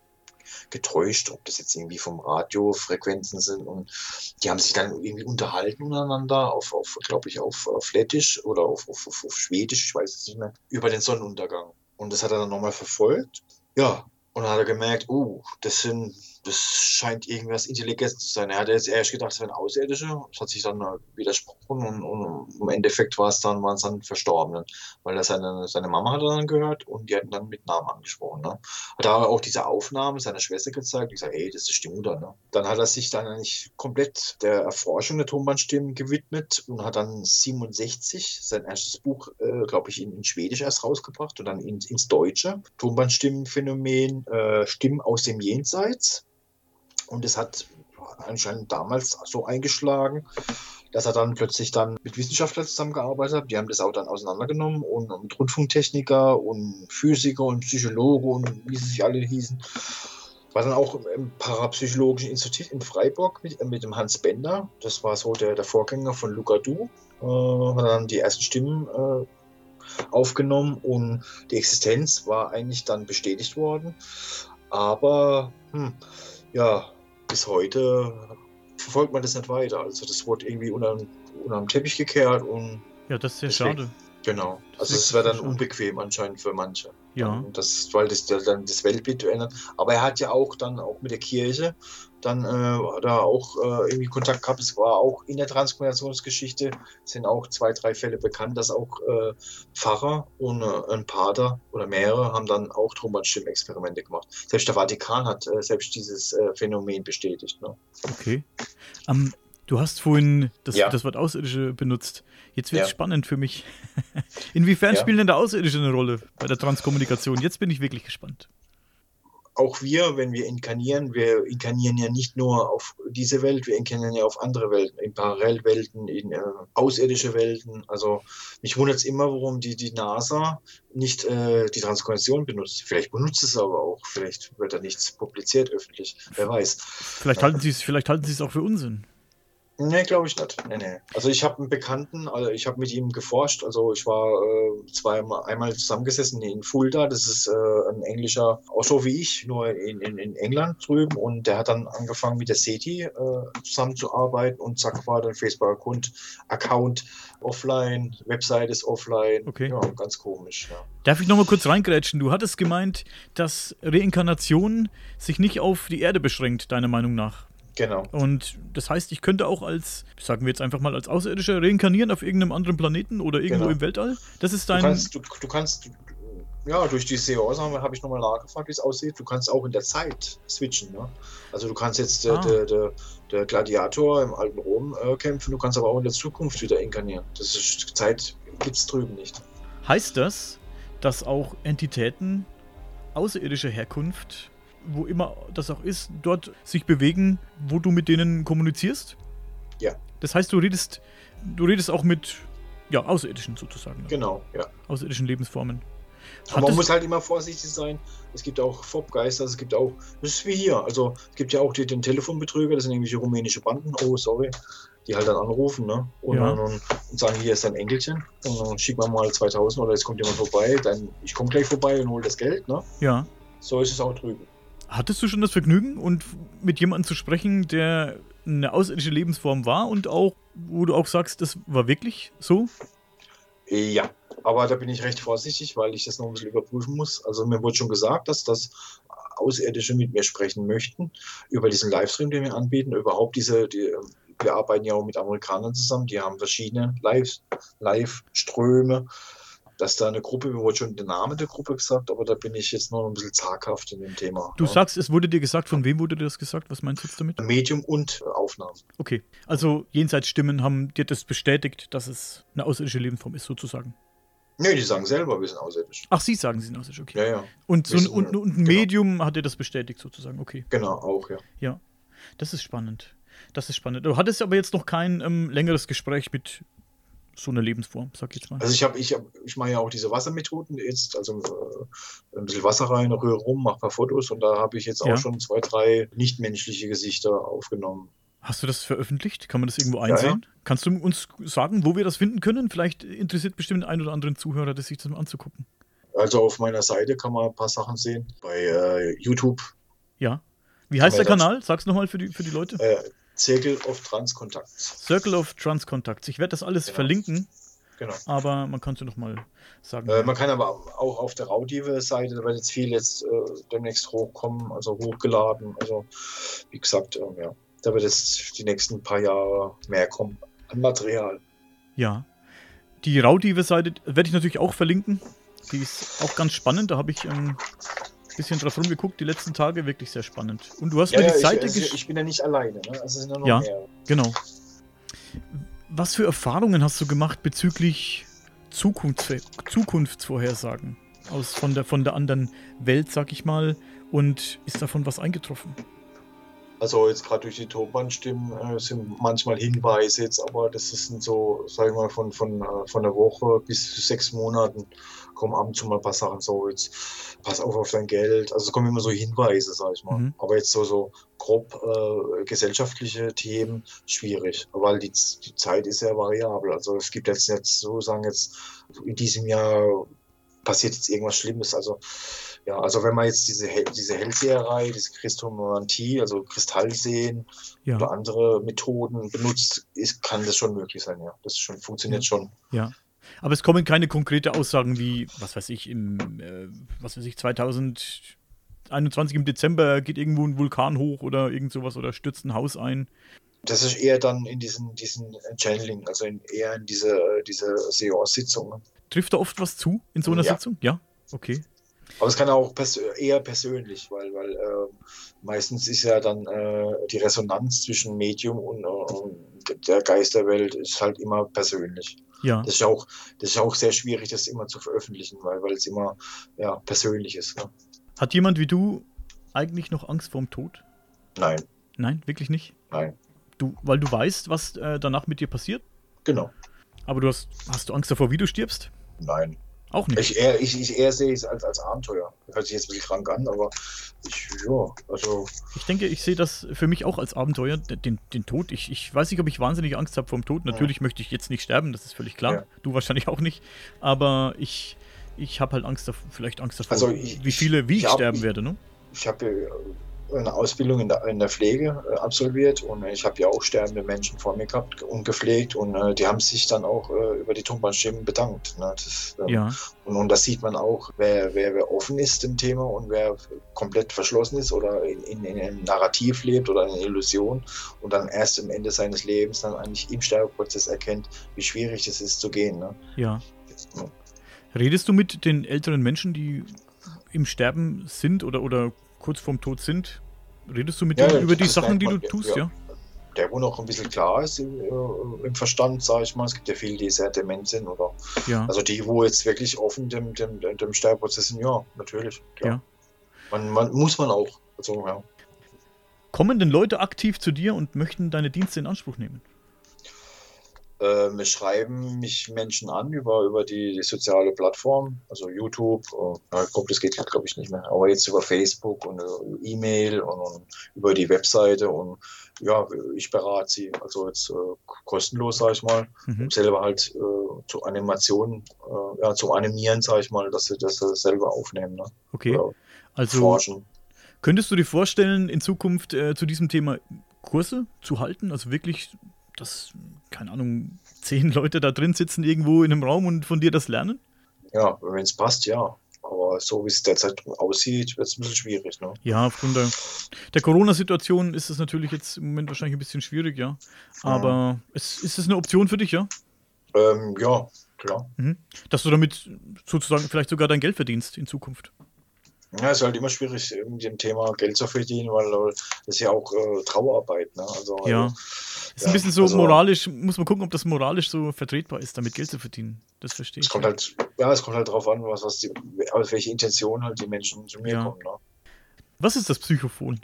getäuscht, ob das jetzt irgendwie vom Radiofrequenzen sind und die haben sich dann irgendwie unterhalten untereinander auf, auf glaube ich, auf, auf Lettisch oder auf, auf, auf, Schwedisch, ich weiß es nicht mehr, über den Sonnenuntergang. Und das hat er dann nochmal verfolgt. Ja, und dann hat er gemerkt, uh, das sind, das scheint irgendwas Intelligentes zu sein. Er hatte jetzt erst gedacht, es wären Außerirdische. Das hat sich dann widersprochen und, und im Endeffekt war es dann, waren es dann Verstorbenen. Weil er seine, seine Mama hat dann gehört und die hatten dann mit Namen angesprochen. Ne? Hat er auch diese Aufnahme seiner Schwester gezeigt. Ich sage, ey, das ist die Mutter. Ne? Dann hat er sich dann eigentlich komplett der Erforschung der Tonbandstimmen gewidmet und hat dann 67 sein erstes Buch, äh, glaube ich, in, in Schwedisch erst rausgebracht und dann in, ins Deutsche. Tonbandstimmenphänomen, äh, Stimmen aus dem Jenseits. Und es hat anscheinend damals so eingeschlagen, dass er dann plötzlich dann mit Wissenschaftlern zusammengearbeitet hat. Die haben das auch dann auseinandergenommen und, und Rundfunktechniker und Physiker und Psychologe und wie sie sich alle hießen. War dann auch im Parapsychologischen Institut in Freiburg mit, äh, mit dem Hans Bender. Das war so der, der Vorgänger von Luca Du. Äh, hat dann die ersten Stimmen äh, aufgenommen und die Existenz war eigentlich dann bestätigt worden. Aber hm, ja, bis heute verfolgt man das nicht weiter. Also das wurde irgendwie unter, unter Teppich gekehrt und Ja, das ist sehr schade. Genau. Das Also es wäre dann unbequem anscheinend für manche. Ja. Und das, weil das dann das Weltbild ändert. Aber er hat ja auch dann auch mit der Kirche dann äh, da auch äh, irgendwie Kontakt gehabt. Es war auch in der Transformationsgeschichte sind auch zwei, drei Fälle bekannt, dass auch äh, Pfarrer und äh, ein Pater oder mehrere haben dann auch Trombandstimmen-Experimente gemacht. Selbst der Vatikan hat äh, selbst dieses äh, Phänomen bestätigt. Ne? Okay. Ähm, du hast vorhin das, Ja. das Wort Außerirdische benutzt. Jetzt wird es Ja. spannend für mich. [LAUGHS] Inwiefern Ja. spielen denn da Außerirdische eine Rolle bei der Transkommunikation? Jetzt bin ich wirklich gespannt. auch wir, wenn wir inkarnieren, wir inkarnieren ja nicht nur auf diese Welt, wir inkarnieren ja auf andere Welten, in Parallelwelten, in äh, außerirdische Welten. Also mich wundert es immer, warum die, die NASA nicht äh, die Transformation benutzt. Vielleicht benutzt es aber auch, vielleicht wird da nichts publiziert öffentlich, wer weiß. Vielleicht halten sie es, vielleicht halten sie es auch für Unsinn. Nee, glaube ich nicht. Nee, nee. Also ich habe einen Bekannten, also ich habe mit ihm geforscht. Also ich war äh, zweimal einmal zusammengesessen in Fulda. Das ist äh, ein englischer, auch so wie ich, nur in, in, in England drüben. Und der hat dann angefangen mit der SETI äh, zusammenzuarbeiten und zack war dann Facebook-Account Account offline, Website ist offline. Okay. Ja, ganz komisch. Ja. Darf ich nochmal kurz reingrätschen? Du hattest gemeint, dass Reinkarnation sich nicht auf die Erde beschränkt, deiner Meinung nach. Genau. Und das heißt, ich könnte auch als, sagen wir jetzt einfach mal, als Außerirdischer reinkarnieren auf irgendeinem anderen Planeten oder irgendwo Genau. im Weltall. Das ist Du dein. kannst, du, du kannst, ja, durch die Seance habe hab ich nochmal nachgefragt, wie es aussieht. Du kannst auch in der Zeit switchen. Ne? Also du kannst jetzt der, Ah. der, der, der Gladiator im alten Rom äh, kämpfen, du kannst aber auch in der Zukunft wieder inkarnieren. Das ist Zeit gibt es drüben nicht. heißt das, dass auch Entitäten außerirdischer Herkunft, wo immer das auch ist, dort sich bewegen, wo du mit denen kommunizierst? Ja. Das heißt, du redest, du redest auch mit ja, Außerirdischen sozusagen. ne? Genau, ja. Außerirdischen Lebensformen. Aber man muss halt immer vorsichtig sein. Es gibt auch Fobgeister, es gibt auch, das ist wie hier. Also es gibt ja auch die, den Telefonbetrüger, das sind irgendwelche rumänische Banden, oh sorry, die halt dann anrufen, ne? Und, Ja. dann, und, sagen, hier ist dein Enkelchen. Und dann schick mal mal 2000 oder jetzt kommt jemand vorbei, dann ich komme gleich vorbei und hol das Geld, ne? Ja. So ist es auch drüben. Hattest du schon das Vergnügen und mit jemandem zu sprechen, der eine außerirdische Lebensform war und auch, wo du auch sagst, das war wirklich so? Ja, aber da bin ich recht vorsichtig, weil ich das noch ein bisschen überprüfen muss. Also mir wurde schon gesagt, dass das Außerirdische mit mir sprechen möchten über diesen Livestream, den wir anbieten. Überhaupt diese, die, wir arbeiten ja auch mit Amerikanern zusammen, die haben verschiedene Live- Live-Ströme. Dass da eine Gruppe, mir wurde schon der Name der Gruppe gesagt, aber da bin ich jetzt noch ein bisschen zaghaft in dem Thema. Du ja. sagst, es wurde dir gesagt, von wem wurde dir das gesagt? Was meinst du jetzt damit? Medium und Aufnahmen. Okay, also Jenseitsstimmen haben dir das bestätigt, dass es eine außerirdische Lebensform ist, sozusagen. Nee, die sagen selber, wir sind außerirdisch. Ach, sie sagen, sie sind außerirdisch, okay. Ja, ja, Und, so ein, und, und ein genau. Medium hat dir das bestätigt, sozusagen, okay. genau, auch, ja. Ja, das ist spannend. Das ist spannend. Du hattest aber jetzt noch kein ähm, längeres Gespräch mit so einer Lebensform, sag ich jetzt mal. Also ich habe, ich, hab, ich mache ja auch diese Wassermethoden jetzt, also äh, ein bisschen Wasser rein, rühre rum, mache ein paar Fotos und da habe ich jetzt auch Ja. schon zwei, drei nichtmenschliche Gesichter aufgenommen. Hast du das veröffentlicht? Kann man das irgendwo Ja, ja. einsehen? Kannst du uns sagen, wo wir das finden können? Vielleicht interessiert bestimmt den einen oder anderen Zuhörer, das sich das mal anzugucken. Also auf meiner Seite kann man ein paar Sachen sehen. Bei äh, YouTube, Ja. Wie heißt der Kanal? Sag's nochmal für die, für die Leute. äh, Circle of Transcontacts. Circle of Trans Contacts. Ich werde das alles Genau. verlinken, Genau. aber man kann es ja nochmal sagen. Äh, man kann aber auch auf der Raudive-Seite, da wird jetzt viel jetzt äh, demnächst hochkommen, also hochgeladen. Also wie gesagt, ähm, ja, da wird jetzt die nächsten paar Jahre mehr kommen an Material. Ja. Die Raudive-Seite werde ich natürlich auch verlinken. Die ist auch ganz spannend. Da habe ich ein bisschen drauf rumgeguckt, die letzten Tage. Wirklich sehr spannend. Und du hast Ja, mir ja, die ich, Seite also, gesch- ich bin ja nicht alleine, ne? also sind ja noch Ja. mehr. Genau. Was für Erfahrungen hast du gemacht bezüglich Zukunfts Zukunftsvorhersagen? Aus, von, der, von der anderen Welt, sag ich mal. Und ist davon was eingetroffen? Also jetzt gerade durch die Tonbandstimmen äh, sind manchmal Hinweise jetzt, aber das ist so, sag ich mal, von, von, äh, von der Woche bis zu sechs Monaten kommen ab und zu mal ein paar Sachen so, jetzt pass auf auf dein Geld. Also es kommen immer so Hinweise, sag ich mal. Mhm. Aber jetzt so, so grob äh, gesellschaftliche Themen schwierig, weil die, die Zeit ist sehr variabel. Also es gibt jetzt jetzt so sagen jetzt in diesem Jahr passiert jetzt irgendwas Schlimmes. Also ja, also wenn man jetzt diese, diese Hellseherei, diese Christomantie, also Kristallsehen Ja. oder andere Methoden benutzt, ist, kann das schon möglich sein, ja. Das schon, funktioniert schon. Ja. Aber es kommen keine konkrete Aussagen wie, was weiß ich, im, äh, was weiß ich, 2021 im Dezember geht irgendwo ein Vulkan hoch oder irgend sowas oder stürzt ein Haus ein. Das ist eher dann in diesen, diesen Channeling, also in, eher in diese, diese Seance-Sitzungen. Trifft da oft was zu in so einer Ja. Sitzung? Ja. Okay. Aber es kann auch pers eher persönlich, weil, weil äh, meistens ist ja dann äh, die Resonanz zwischen Medium und, äh, und der Geisterwelt ist halt immer persönlich. Ja. Das ist auch, das ist auch sehr schwierig, das immer zu veröffentlichen, weil, weil es immer ja, persönlich ist. Ne? Hat jemand wie du eigentlich noch Angst vorm Tod? Nein, Nein, wirklich nicht. nein, Du, weil du weißt, was äh, danach mit dir passiert, genau, aber du hast, hast du Angst davor, wie du stirbst? nein. Auch nicht. Ich eher, ich, ich eher sehe es als, als Abenteuer. Hört sich jetzt ein bisschen krank an, aber ich, ja, also. Ich denke, ich sehe das für mich auch als Abenteuer, den, den Tod. Ich, ich weiß nicht, ob ich wahnsinnig Angst habe vom Tod. Natürlich ja. möchte ich jetzt nicht sterben, das ist völlig klar. Ja. Du wahrscheinlich auch nicht. Aber ich, ich habe halt Angst davor, vielleicht Angst davor, also ich, wie viele, wie ich, ich sterben werde, ne? Ich habe eine Ausbildung in der, in der Pflege äh, absolviert und ich habe ja auch sterbende Menschen vor mir gehabt und gepflegt und äh, die haben sich dann auch äh, über die Tonbandstimmen bedankt. Ne? Das, ähm, ja. und, und das sieht man auch, wer, wer, wer offen ist im Thema und wer komplett verschlossen ist oder in, in, in einem Narrativ lebt oder in einer Illusion und dann erst am Ende seines Lebens dann eigentlich im Sterbeprozess erkennt, wie schwierig es ist zu gehen. Ne? Ja. ja. Redest du mit den älteren Menschen, die im Sterben sind oder, oder kurz vorm Tod sind, redest du mit ja, denen über die Sachen, die du tust, ja? Der, wo noch ein bisschen klar ist im, äh, im Verstand, sage ich mal. Es gibt ja viele, die sehr dement sind oder ja. also die, wo jetzt wirklich offen dem, dem, dem Sterbeprozess sind, ja, natürlich. Klar. Ja. Man, man, muss man auch. Also, ja. Kommen denn Leute aktiv zu dir und möchten deine Dienste in Anspruch nehmen? Äh, mir schreiben mich Menschen an über, über die, die soziale Plattform, also YouTube. Äh, glaube, das geht glaube ich nicht mehr. Aber jetzt über Facebook und äh, E-Mail und, und, über die Webseite und ja, ich berate sie. Also jetzt äh, kostenlos, sage ich mal, mhm. um selber halt äh, zu Animationen, äh, ja, zum Animieren, sage ich mal, dass sie das selber aufnehmen. Ne? Okay. Oder also forschen. Könntest du dir vorstellen, in Zukunft zu diesem Thema Kurse zu halten? Also wirklich dass, keine Ahnung, [LAUGHS] zehn Leute da drin sitzen irgendwo in einem Raum und von dir das lernen? Ja, wenn es passt, ja. Aber so wie es derzeit aussieht, wird es ein bisschen schwierig. Ne? Ja, aufgrund der, der Corona-Situation ist es natürlich jetzt im Moment wahrscheinlich ein bisschen schwierig, ja. Aber mhm. es, ist es eine Option für dich, ja? Ähm, ja, klar. Mhm. Dass du damit sozusagen vielleicht sogar dein Geld verdienst in Zukunft. Ja, es ist halt immer schwierig, mit dem Thema Geld zu verdienen, weil das ist ja auch äh, Trauerarbeit. Ne? Also, ja. Also, ist ein bisschen so also, moralisch, muss man gucken, ob das moralisch so vertretbar ist, damit Geld zu verdienen. Das verstehe ich. Es kommt halt, ja, es kommt halt darauf an, was, was die, aus welche Intention halt die Menschen zu mir ja. kommen. Ne? Was ist das Psychophon?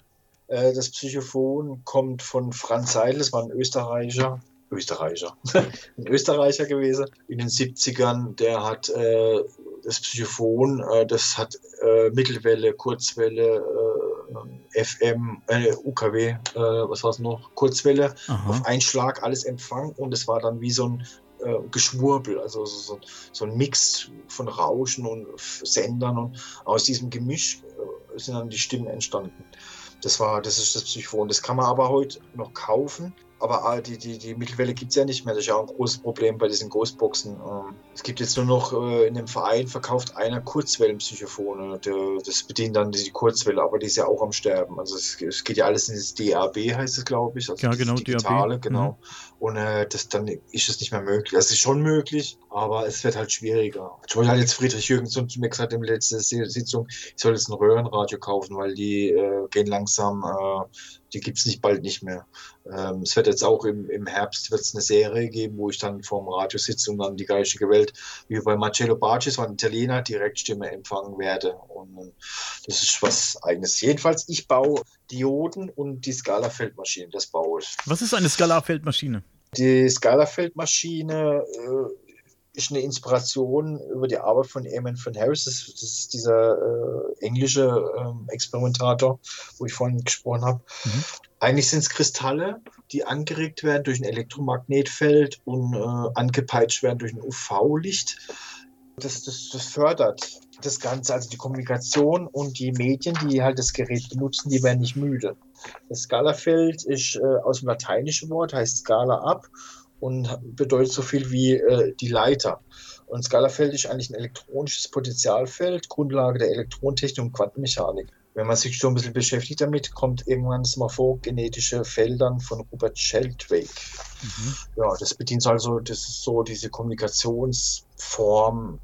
Äh, das Psychophon kommt von Franz Seidel, das war ein Österreicher. Österreicher. [LAUGHS] ein Österreicher gewesen in den 70ern, der hat äh, das Psychophon, äh, das hat äh, Mittelwelle, Kurzwelle, äh, FM, äh, UKW, äh, was war es noch, Kurzwelle, Aha. auf einen Schlag alles empfangen und es war dann wie so ein äh, Geschwurbel, also so, so, ein Mix von Rauschen und Sendern und aus diesem Gemisch sind dann die Stimmen entstanden. Das war, das ist das Psychophon. Das kann man aber heute noch kaufen aber ah, die, die, die Mittelwelle gibt es ja nicht mehr. Das ist ja auch ein großes Problem bei diesen Ghostboxen. Ähm, es gibt jetzt nur noch äh, in dem Verein verkauft einer Kurzwellenpsychophone. das bedient dann die Kurzwelle, aber die ist ja auch am Sterben. Also es, geht ja alles in das DAB, heißt es, glaube ich. Also ja, genau, digitale, DAB. genau. Mhm. Und äh, das, dann ist es nicht mehr möglich. Das ist schon möglich, aber es wird halt schwieriger. Ich wollte halt jetzt Friedrich Jürgensen zu mir gesagt in der letzten Sitzung, ich soll jetzt ein Röhrenradio kaufen, weil die äh, gehen langsam äh, die gibt es nicht bald nicht mehr. Ähm, es wird jetzt auch im, im Herbst wird's eine Serie geben, wo ich dann vorm Radio sitze und dann die geistige Welt, wie bei Marcello Barcis, ein Italiener, Direktstimme empfangen werde. Und das ist was eigenes. Jedenfalls, ich baue Dioden und die Skala-Feldmaschine, das baue ich. Was ist eine Skala-Feldmaschine? Die Skala-Feldmaschine äh, ist eine Inspiration über die Arbeit von Eamon von Harris. Das, das ist dieser äh, englische äh, Experimentator, wo ich vorhin gesprochen habe. Mhm. Eigentlich sind es Kristalle, die angeregt werden durch ein Elektromagnetfeld und äh, angepeitscht werden durch ein UV-Licht. Das, das, das fördert das Ganze, also die Kommunikation und die Medien, die halt das Gerät benutzen, die werden nicht müde. Das Skalafeld ist äh, aus dem lateinischen Wort, heißt Skala ab und bedeutet so viel wie äh, die Leiter. Und Skalafeld ist eigentlich ein elektronisches Potentialfeld, Grundlage der Elektrontechnik und Quantenmechanik. Wenn man sich so ein bisschen beschäftigt damit, kommt irgendwann das morphogenetische Feldern von Robert Sheldrake. Mhm. Ja, das bedient also, das ist so diese Kommunikationsform.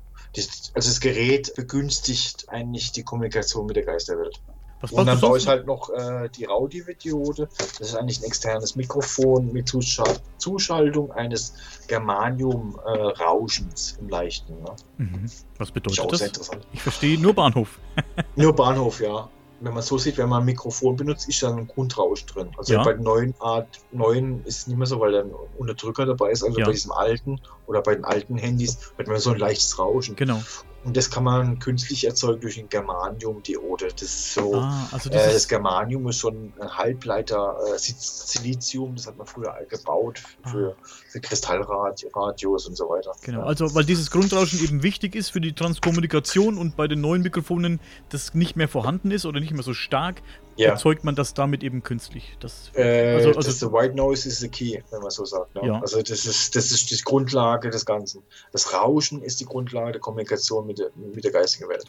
also das Gerät begünstigt eigentlich die Kommunikation mit der Geisterwelt. Was und dann baue ich halt noch äh, die Raudive-Diode. Das ist eigentlich ein externes Mikrofon mit Zuschal Zuschaltung eines Germanium-Rauschens äh, im Leichten. Ne? Mhm. Was bedeutet das? Ich verstehe nur Bahnhof. [LAUGHS] nur Bahnhof, ja. Wenn man so sieht, wenn man ein Mikrofon benutzt, ist da ein Grundrausch drin. Also ja. bei den neuen Art 9 ist es nicht mehr so, weil da ein Unterdrücker dabei ist. Also ja. bei diesem alten oder bei den alten Handys hat man so ein leichtes Rauschen. Genau. Und das kann man künstlich erzeugen durch ein Germanium-Diode. Das ist so. Ah, also äh, das Germanium ist so ein Halbleiter äh, Silizium, das hat man früher gebaut für, Ah. für Kristallradios und so weiter. Genau, also weil dieses Grundrauschen eben wichtig ist für die Transkommunikation und bei den neuen Mikrofonen das nicht mehr vorhanden ist oder nicht mehr so stark, ja. erzeugt man das damit eben künstlich. Das, Äh, Also- das also- the White Noise is the key, wenn man so sagt. Ne? Ja. Also das ist, das ist die Grundlage des Ganzen. Das Rauschen ist die Grundlage der Kommunikation mit der, mit der geistigen Welt.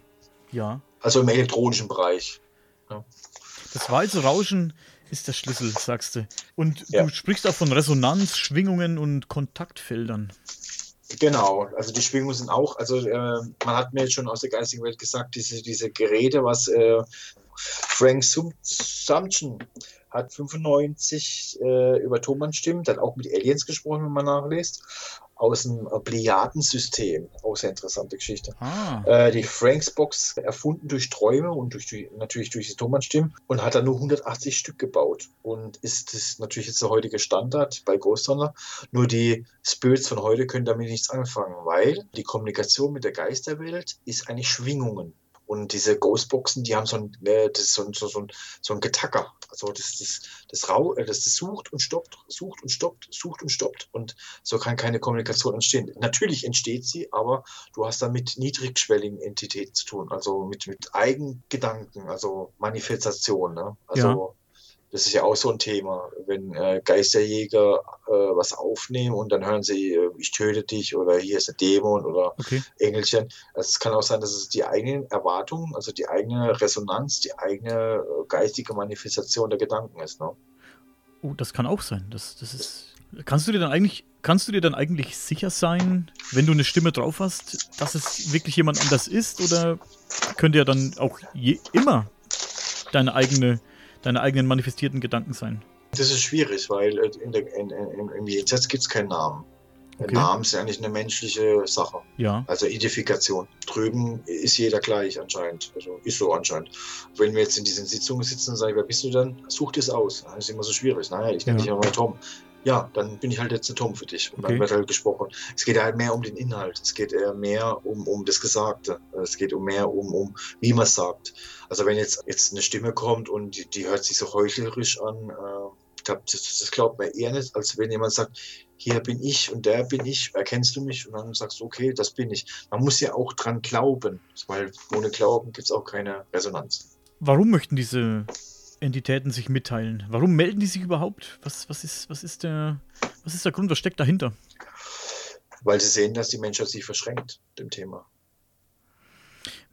ja. Also im elektronischen Bereich. Das weiße Rauschen ist der Schlüssel, sagst du. Und Ja. du sprichst auch von Resonanz, Schwingungen und Kontaktfeldern. Genau, also die Schwingungen sind auch, also äh, man hat mir jetzt schon aus der geistigen Welt gesagt, diese, diese Geräte, was äh, Frank Sum- Sumption hat 95 äh, über Thomann-Stimmen, dann auch mit Aliens gesprochen, wenn man nachliest, aus dem Plejadensystem. Auch sehr interessante Geschichte. Ah, Äh, die Franks Box erfunden durch Träume und durch die, natürlich durch die Thomann-Stimmen und hat dann nur 180 Stück gebaut und ist das natürlich jetzt der heutige Standard bei Ghost Hunter. Nur die Spirits von heute können damit nichts anfangen, weil die Kommunikation mit der Geisterwelt ist eigentlich Schwingungen. Und diese Ghostboxen, die haben so ein, äh, das so so, so ein, so ein Getacker. Also das, das, das, Rau, äh, das, das sucht und stoppt, sucht und stoppt, sucht und stoppt. Und so kann keine Kommunikation entstehen. Natürlich entsteht sie, aber du hast dann mit niedrigschwelligen Entitäten zu tun, also mit, mit Eigengedanken, also Manifestation. Ne? Also Ja. Das ist ja auch so ein Thema, wenn äh, Geisterjäger äh, was aufnehmen und dann hören sie, äh, ich töte dich oder hier ist ein Dämon oder okay. Engelchen. Also es kann auch sein, dass es die eigenen Erwartungen, also die eigene Resonanz, die eigene äh, geistige Manifestation der Gedanken ist. Ne? Oh, das kann auch sein. Das, das ist. Kannst du dir dann eigentlich, kannst du dir dann eigentlich sicher sein, wenn du eine Stimme drauf hast, dass es wirklich jemand anders ist? Oder könnte ja dann auch je, immer deine eigene, deine eigenen manifestierten Gedanken sein? Das ist schwierig, weil äh, in der, in, in, im Jenseits gibt es keinen Namen. Okay. Namen ist ja eigentlich eine menschliche Sache, Ja. also Identifikation. Drüben ist jeder gleich anscheinend, also ist so anscheinend. Wenn wir jetzt in diesen Sitzungen sitzen und sagen, wer bist du denn? Such dir es aus. Das ist immer so schwierig. Naja, ich nenne Ja. dich aber Tom. Ja, dann bin ich halt jetzt ein Tom für dich. Und Okay. dann wird halt gesprochen. Es geht halt mehr um den Inhalt. Es geht eher mehr um, um das Gesagte. Es geht um mehr um, um wie man es sagt. Also wenn jetzt, jetzt eine Stimme kommt und die, die hört sich so heuchlerisch an, äh, glaub, das, das glaubt man eher nicht, als wenn jemand sagt, hier bin ich und der bin ich, erkennst du mich? Und dann sagst du, okay, das bin ich. Man muss ja auch dran glauben, weil ohne Glauben gibt es auch keine Resonanz. Warum möchten diese Entitäten sich mitteilen? Warum melden die sich überhaupt? Was, was, ist, was, ist der, was ist der Grund? Was steckt dahinter? Weil sie sehen, dass die Menschheit sich verschränkt, dem Thema.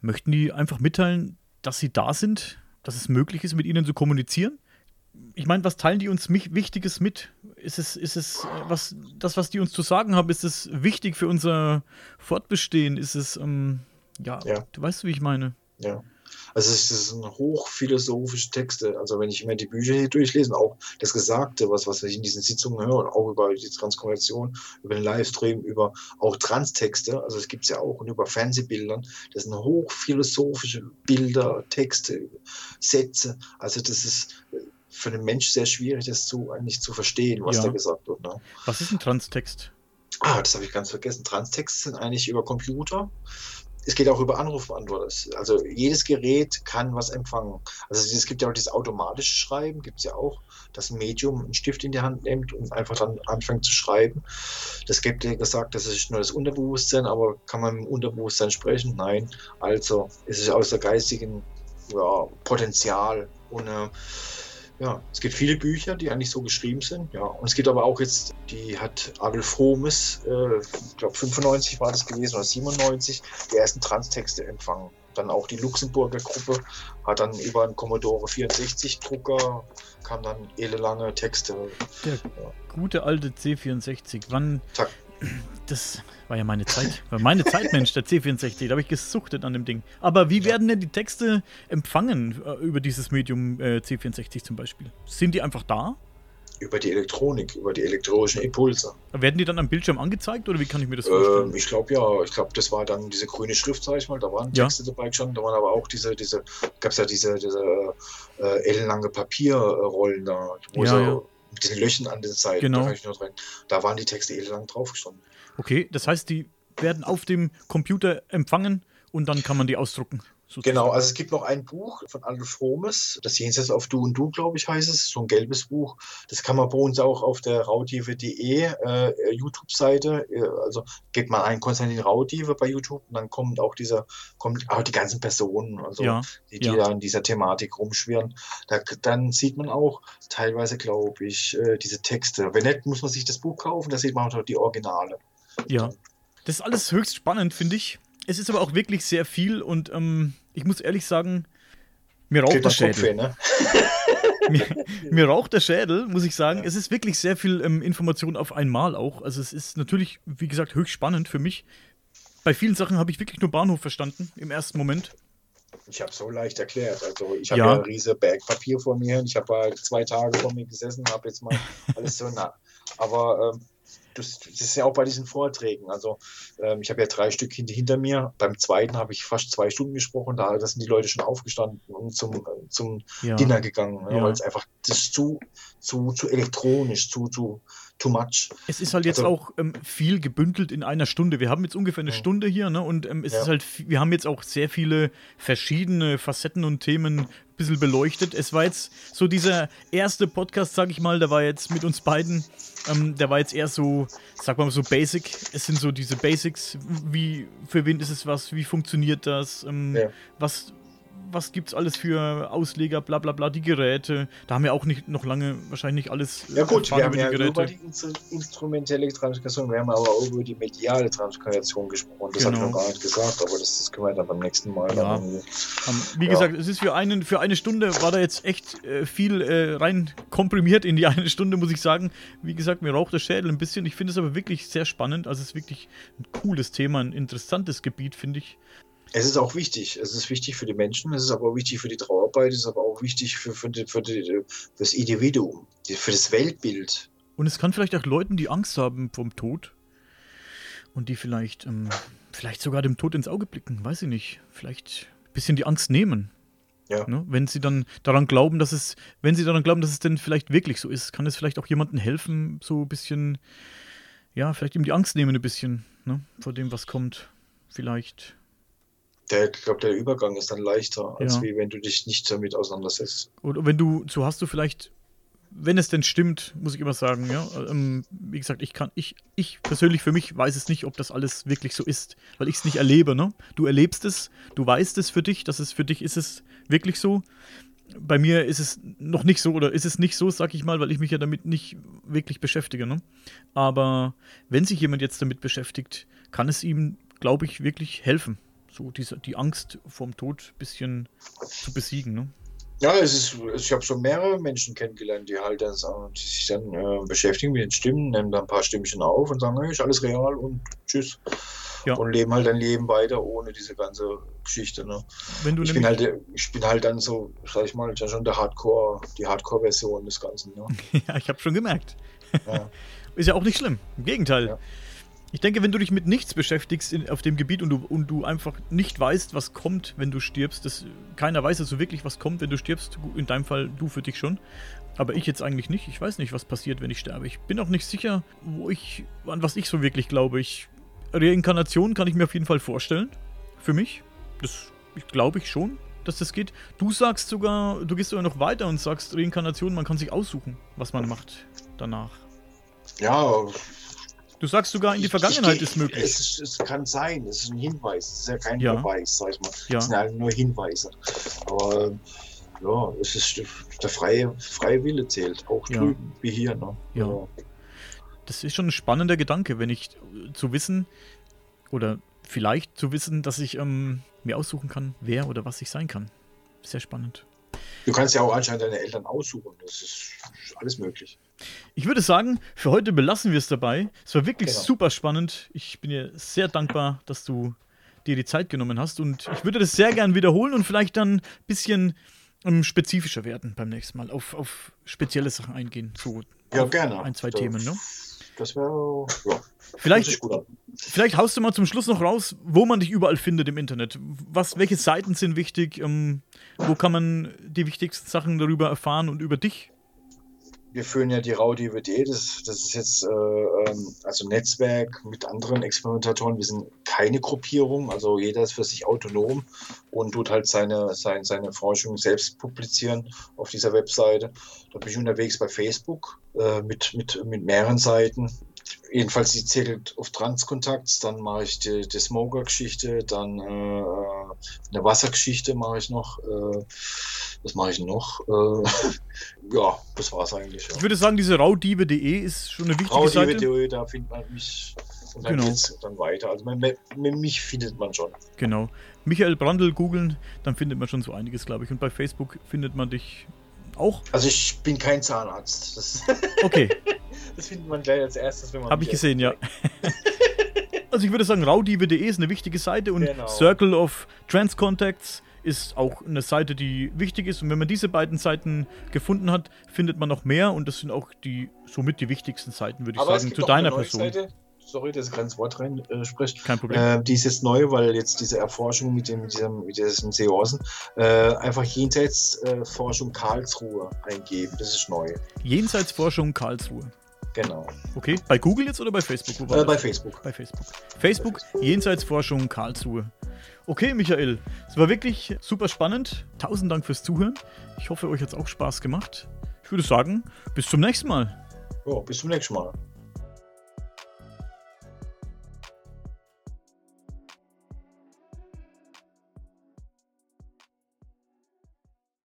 Möchten die einfach mitteilen, dass sie da sind, dass es möglich ist, mit ihnen zu kommunizieren? Ich meine, was teilen die uns mich Wichtiges mit? Ist es, ist es äh, was, das, was die uns zu sagen haben, ist es wichtig für unser Fortbestehen? Ist es, ähm, ja, Ja. du weißt, wie ich meine? Ja. Also es sind hochphilosophische Texte. Also wenn ich immer die Bücher hier durchlese, auch das Gesagte, was, was ich in diesen Sitzungen höre, und auch über die Transkonversation, über den Livestream, über auch Transtexte, also es gibt es ja auch, und über Fernsehbildern, das sind hochphilosophische Bilder, Texte, Sätze. Also das ist für den Mensch sehr schwierig, das zu, eigentlich zu verstehen, was Ja. da gesagt wird. Ne? Was ist ein Transtext? Ah, das habe ich ganz vergessen. Transtexte sind eigentlich über Computer. Es geht auch über Anrufbeantworter. Also jedes Gerät kann was empfangen. Also es gibt ja auch dieses automatische Schreiben, gibt es ja auch, dass ein Medium einen Stift in die Hand nimmt und einfach dann anfängt zu schreiben. Das gibt ja gesagt, das ist nur das Unterbewusstsein, aber kann man im Unterbewusstsein sprechen? Nein. Also es ist aus der geistigen ja, Potenzial. Und äh, ja, es gibt viele Bücher, die eigentlich so geschrieben sind. Ja, und es gibt aber auch jetzt, die hat Abel Fromes, äh, ich glaube 95 war das gewesen oder 97, die ersten Transtexte empfangen. Dann auch die Luxemburger Gruppe hat dann über einen Commodore 64 Drucker kam dann ellenlange Texte. Der gute alte C64. Wann. Zack. Das war ja meine Zeit. War meine Zeit, Mensch, der C64. Da habe ich gesuchtet an dem Ding. Aber wie Ja. werden denn die Texte empfangen äh, über dieses Medium äh, C64 zum Beispiel? Sind die einfach da? Über die Elektronik, über die elektronischen Impulse. Werden die dann am Bildschirm angezeigt oder wie kann ich mir das vorstellen? Ähm, ich glaube ja, ich glaube, das war dann diese grüne Schrift, sag ich mal, da waren Ja. Texte dabei gestanden, da waren aber auch diese, diese, gab es ja diese, diese äh, ellenlange Papierrollen da, wo Ja, so ja. mit diesen Löchern an den Seiten, Genau. da. Da waren die Texte ellenlang drauf gestanden. Okay, das heißt, die werden auf dem Computer empfangen und dann kann man die ausdrucken. Sozusagen. Genau, also es gibt noch ein Buch von Adolf Fromes, das Jenseits auf Du und Du, glaube ich, heißt es, so ein gelbes Buch. Das kann man bei uns auch auf der raudive.de äh, YouTube-Seite, äh, also geht mal ein Konstantin Raudive bei YouTube und dann kommt auch dieser, kommt auch die ganzen Personen, also ja, die, die ja. da in dieser Thematik rumschwirren. Da, dann sieht man auch teilweise, glaube ich, äh, diese Texte. Wenn nicht, muss man sich das Buch kaufen, da sieht man auch die Originale. Ja. Das ist alles höchst spannend, finde ich. Es ist aber auch wirklich sehr viel und ähm, ich muss ehrlich sagen, mir raucht der Schädel. Kopf, ne? [LAUGHS] mir, mir, raucht der Schädel, muss ich sagen. Ja. Es ist wirklich sehr viel ähm, Information auf einmal auch. Also es ist natürlich, wie gesagt, höchst spannend für mich. Bei vielen Sachen habe ich wirklich nur Bahnhof verstanden im ersten Moment. Ich habe so leicht erklärt. Also ich habe ja. ja ein riesiges Berg Papier vor mir. Ich habe halt zwei Tage vor mir gesessen, habe jetzt mal [LAUGHS] alles so nah. Aber ähm, das, das, ist ja auch bei diesen Vorträgen. Also ähm, ich habe ja drei Stück hinter, hinter mir. Beim zweiten habe ich fast zwei Stunden gesprochen. Da, sind die Leute schon aufgestanden und zum, zum ja. Dinner gegangen, ja. weil es einfach das ist zu, zu, zu elektronisch, zu, zu, too much. Es ist halt jetzt also, auch ähm, viel gebündelt in einer Stunde. Wir haben jetzt ungefähr eine ja. Stunde hier, ne? Und ähm, es ist halt, wir haben jetzt auch sehr viele verschiedene Facetten und Themen bisschen beleuchtet. Es war jetzt so dieser erste Podcast, sag ich mal, der war jetzt mit uns beiden, ähm, der war jetzt eher so, sag mal so basic. Es sind so diese Basics, wie, für wen ist es was, wie funktioniert das, ähm, ja. was, was gibt es alles für Ausleger, bla bla bla, die Geräte. Da haben wir auch nicht noch lange wahrscheinlich nicht alles. Ja gut, wir haben ja Geräte. über die instrumentelle Transkription, wir haben aber auch über die mediale Transkription gesprochen. Das genau. ich noch gar nicht gesagt, aber das, das können wir dann beim nächsten Mal. Ja. Dann um, wie ja. gesagt, es ist für, einen, für eine Stunde war da jetzt echt äh, viel äh, rein komprimiert in die [LAUGHS] eine Stunde, muss ich sagen. Wie gesagt, mir raucht der Schädel ein bisschen. Ich finde es aber wirklich sehr spannend. Also es ist wirklich ein cooles Thema, ein interessantes Gebiet, finde ich. Es ist auch wichtig. Es ist wichtig für die Menschen, es ist aber auch wichtig für die Trauerarbeit, es ist aber auch wichtig für, für, die, für, die, für das Individuum, für das Weltbild. Und es kann vielleicht auch Leuten, die Angst haben vom Tod und die vielleicht, ähm, vielleicht sogar dem Tod ins Auge blicken, weiß ich nicht, vielleicht ein bisschen die Angst nehmen. Ja. Ne? Wenn sie dann daran glauben, dass es, wenn sie daran glauben, dass es denn vielleicht wirklich so ist, kann es vielleicht auch jemandem helfen, so ein bisschen, ja, vielleicht ihm die Angst nehmen ein bisschen, ne? vor dem, was kommt. Vielleicht der, ich glaube, der Übergang ist dann leichter, als ja. wie wenn du dich nicht damit auseinandersetzt. Oder wenn du, so hast du vielleicht, wenn es denn stimmt, muss ich immer sagen, ja. Ähm, wie gesagt, ich kann, ich, ich persönlich für mich weiß es nicht, ob das alles wirklich so ist, weil ich es nicht erlebe, ne? Du erlebst es, du weißt es für dich, dass es für dich ist es wirklich so. Bei mir ist es noch nicht so oder ist es nicht so, sag ich mal, weil ich mich ja damit nicht wirklich beschäftige. Ne? Aber wenn sich jemand jetzt damit beschäftigt, kann es ihm, glaube ich, wirklich helfen so diese, die Angst vorm Tod ein bisschen zu besiegen. Ne? Ja, es ist, ich habe schon mehrere Menschen kennengelernt, die halt dann, die sich dann äh, beschäftigen mit den Stimmen, nehmen dann ein paar Stimmchen auf und sagen, hey, ist alles real und tschüss. Ja. Und leben halt ein Leben weiter ohne diese ganze Geschichte. Ne? ich, bin halt, ich bin halt dann so, sag ich mal, schon der Hardcore, die Hardcore-Version des Ganzen. Ne? [LAUGHS] ja, ich habe schon gemerkt. Ja. [LAUGHS] ist ja auch nicht schlimm. Im Gegenteil. Ja. Ich denke, wenn du dich mit nichts beschäftigst in, auf dem Gebiet und du, und du einfach nicht weißt, was kommt, wenn du stirbst, das, keiner weiß also wirklich, was kommt, wenn du stirbst. In deinem Fall du für dich schon. Aber ich jetzt eigentlich nicht. Ich weiß nicht, was passiert, wenn ich sterbe. Ich bin auch nicht sicher, wo ich, an was ich so wirklich glaube. Ich, Reinkarnation kann ich mir auf jeden Fall vorstellen. Für mich. Das glaube ich schon, dass das geht. Du sagst sogar, du gehst sogar noch weiter und sagst Reinkarnation, man kann sich aussuchen, was man macht danach. Ja, Du sagst sogar, in die Vergangenheit ich, ich, ist möglich. Es, es, kann sein, es ist ein Hinweis, es ist ja kein ja. Beweis, sag ich mal. Ja. Es sind ja nur Hinweise. Aber ja, es ist der freie, freie Wille zählt, auch ja. drüben wie hier. Ne? Ja. ja. Das ist schon ein spannender Gedanke, wenn ich zu wissen oder vielleicht zu wissen, dass ich ähm, mir aussuchen kann, wer oder was ich sein kann. Sehr spannend. Du kannst ja auch anscheinend deine Eltern aussuchen. Das ist alles möglich. Ich würde sagen, für heute belassen wir es dabei. Es war wirklich genau. super spannend. Ich bin dir sehr dankbar, dass du dir die Zeit genommen hast. Und ich würde das sehr gern wiederholen und vielleicht dann ein bisschen um, spezifischer werden beim nächsten Mal. Auf, auf spezielle Sachen eingehen. So ja, gerne. Ein, zwei das, Themen, ne? Das wäre. Ja. Vielleicht, vielleicht haust du mal zum Schluss noch raus, wo man dich überall findet im Internet. Was, welche Seiten sind wichtig? Ähm, wo kann man die wichtigsten Sachen darüber erfahren und über dich? Wir führen ja die RAU-DVD, das, das ist jetzt äh, ähm, also Netzwerk mit anderen Experimentatoren. Wir sind keine Gruppierung, also jeder ist für sich autonom und tut halt seine, seine, seine Forschung selbst publizieren auf dieser Webseite. Da bin ich unterwegs bei Facebook äh, mit, mit, mit mehreren Seiten. Jedenfalls die zählt auf Transkontakt, dann mache ich die, die Smoker-Geschichte, dann äh, eine Wassergeschichte mache ich noch. Äh, was mache ich noch? Äh, [LAUGHS] ja, das war es eigentlich. Ja. Ich würde sagen, diese raudiebe.de ist schon eine wichtige Raudiebe Seite. Raudiebe.de, da findet man mich und dann genau. geht's dann weiter. Also man, mich findet man schon. Genau. Michael Brandl googeln, dann findet man schon so einiges, glaube ich. Und bei Facebook findet man dich auch. Also ich bin kein Zahnarzt. Das okay. [LAUGHS] Das findet man gleich als erstes, wenn man. Habe ich gesehen, ja. Also ich würde sagen, raudiebe.de ist eine wichtige Seite und genau. Circle of Trans Contacts ist auch eine Seite, die wichtig ist. Und wenn man diese beiden Seiten gefunden hat, findet man noch mehr und das sind auch die somit die wichtigsten Seiten, würde ich Aber sagen, zu deiner Person. Seite, sorry, dass ich kein Wort rein äh, spreche. Kein Problem. Äh, die ist jetzt neu, weil jetzt diese Erforschung mit dem, mit diesem, mit diesem Seorsen äh, einfach Jenseitsforschung äh, Karlsruhe eingeben. Das ist neu. Jenseitsforschung Karlsruhe. Genau. Okay, bei Google jetzt oder bei Facebook? Äh, bei Facebook. Bei Facebook. Facebook, Jenseitsforschung Karlsruhe. Okay, Michael, es war wirklich super spannend. Tausend Dank fürs Zuhören. Ich hoffe, euch hat es auch Spaß gemacht. Ich würde sagen, bis zum nächsten Mal. Ja, bis zum nächsten Mal.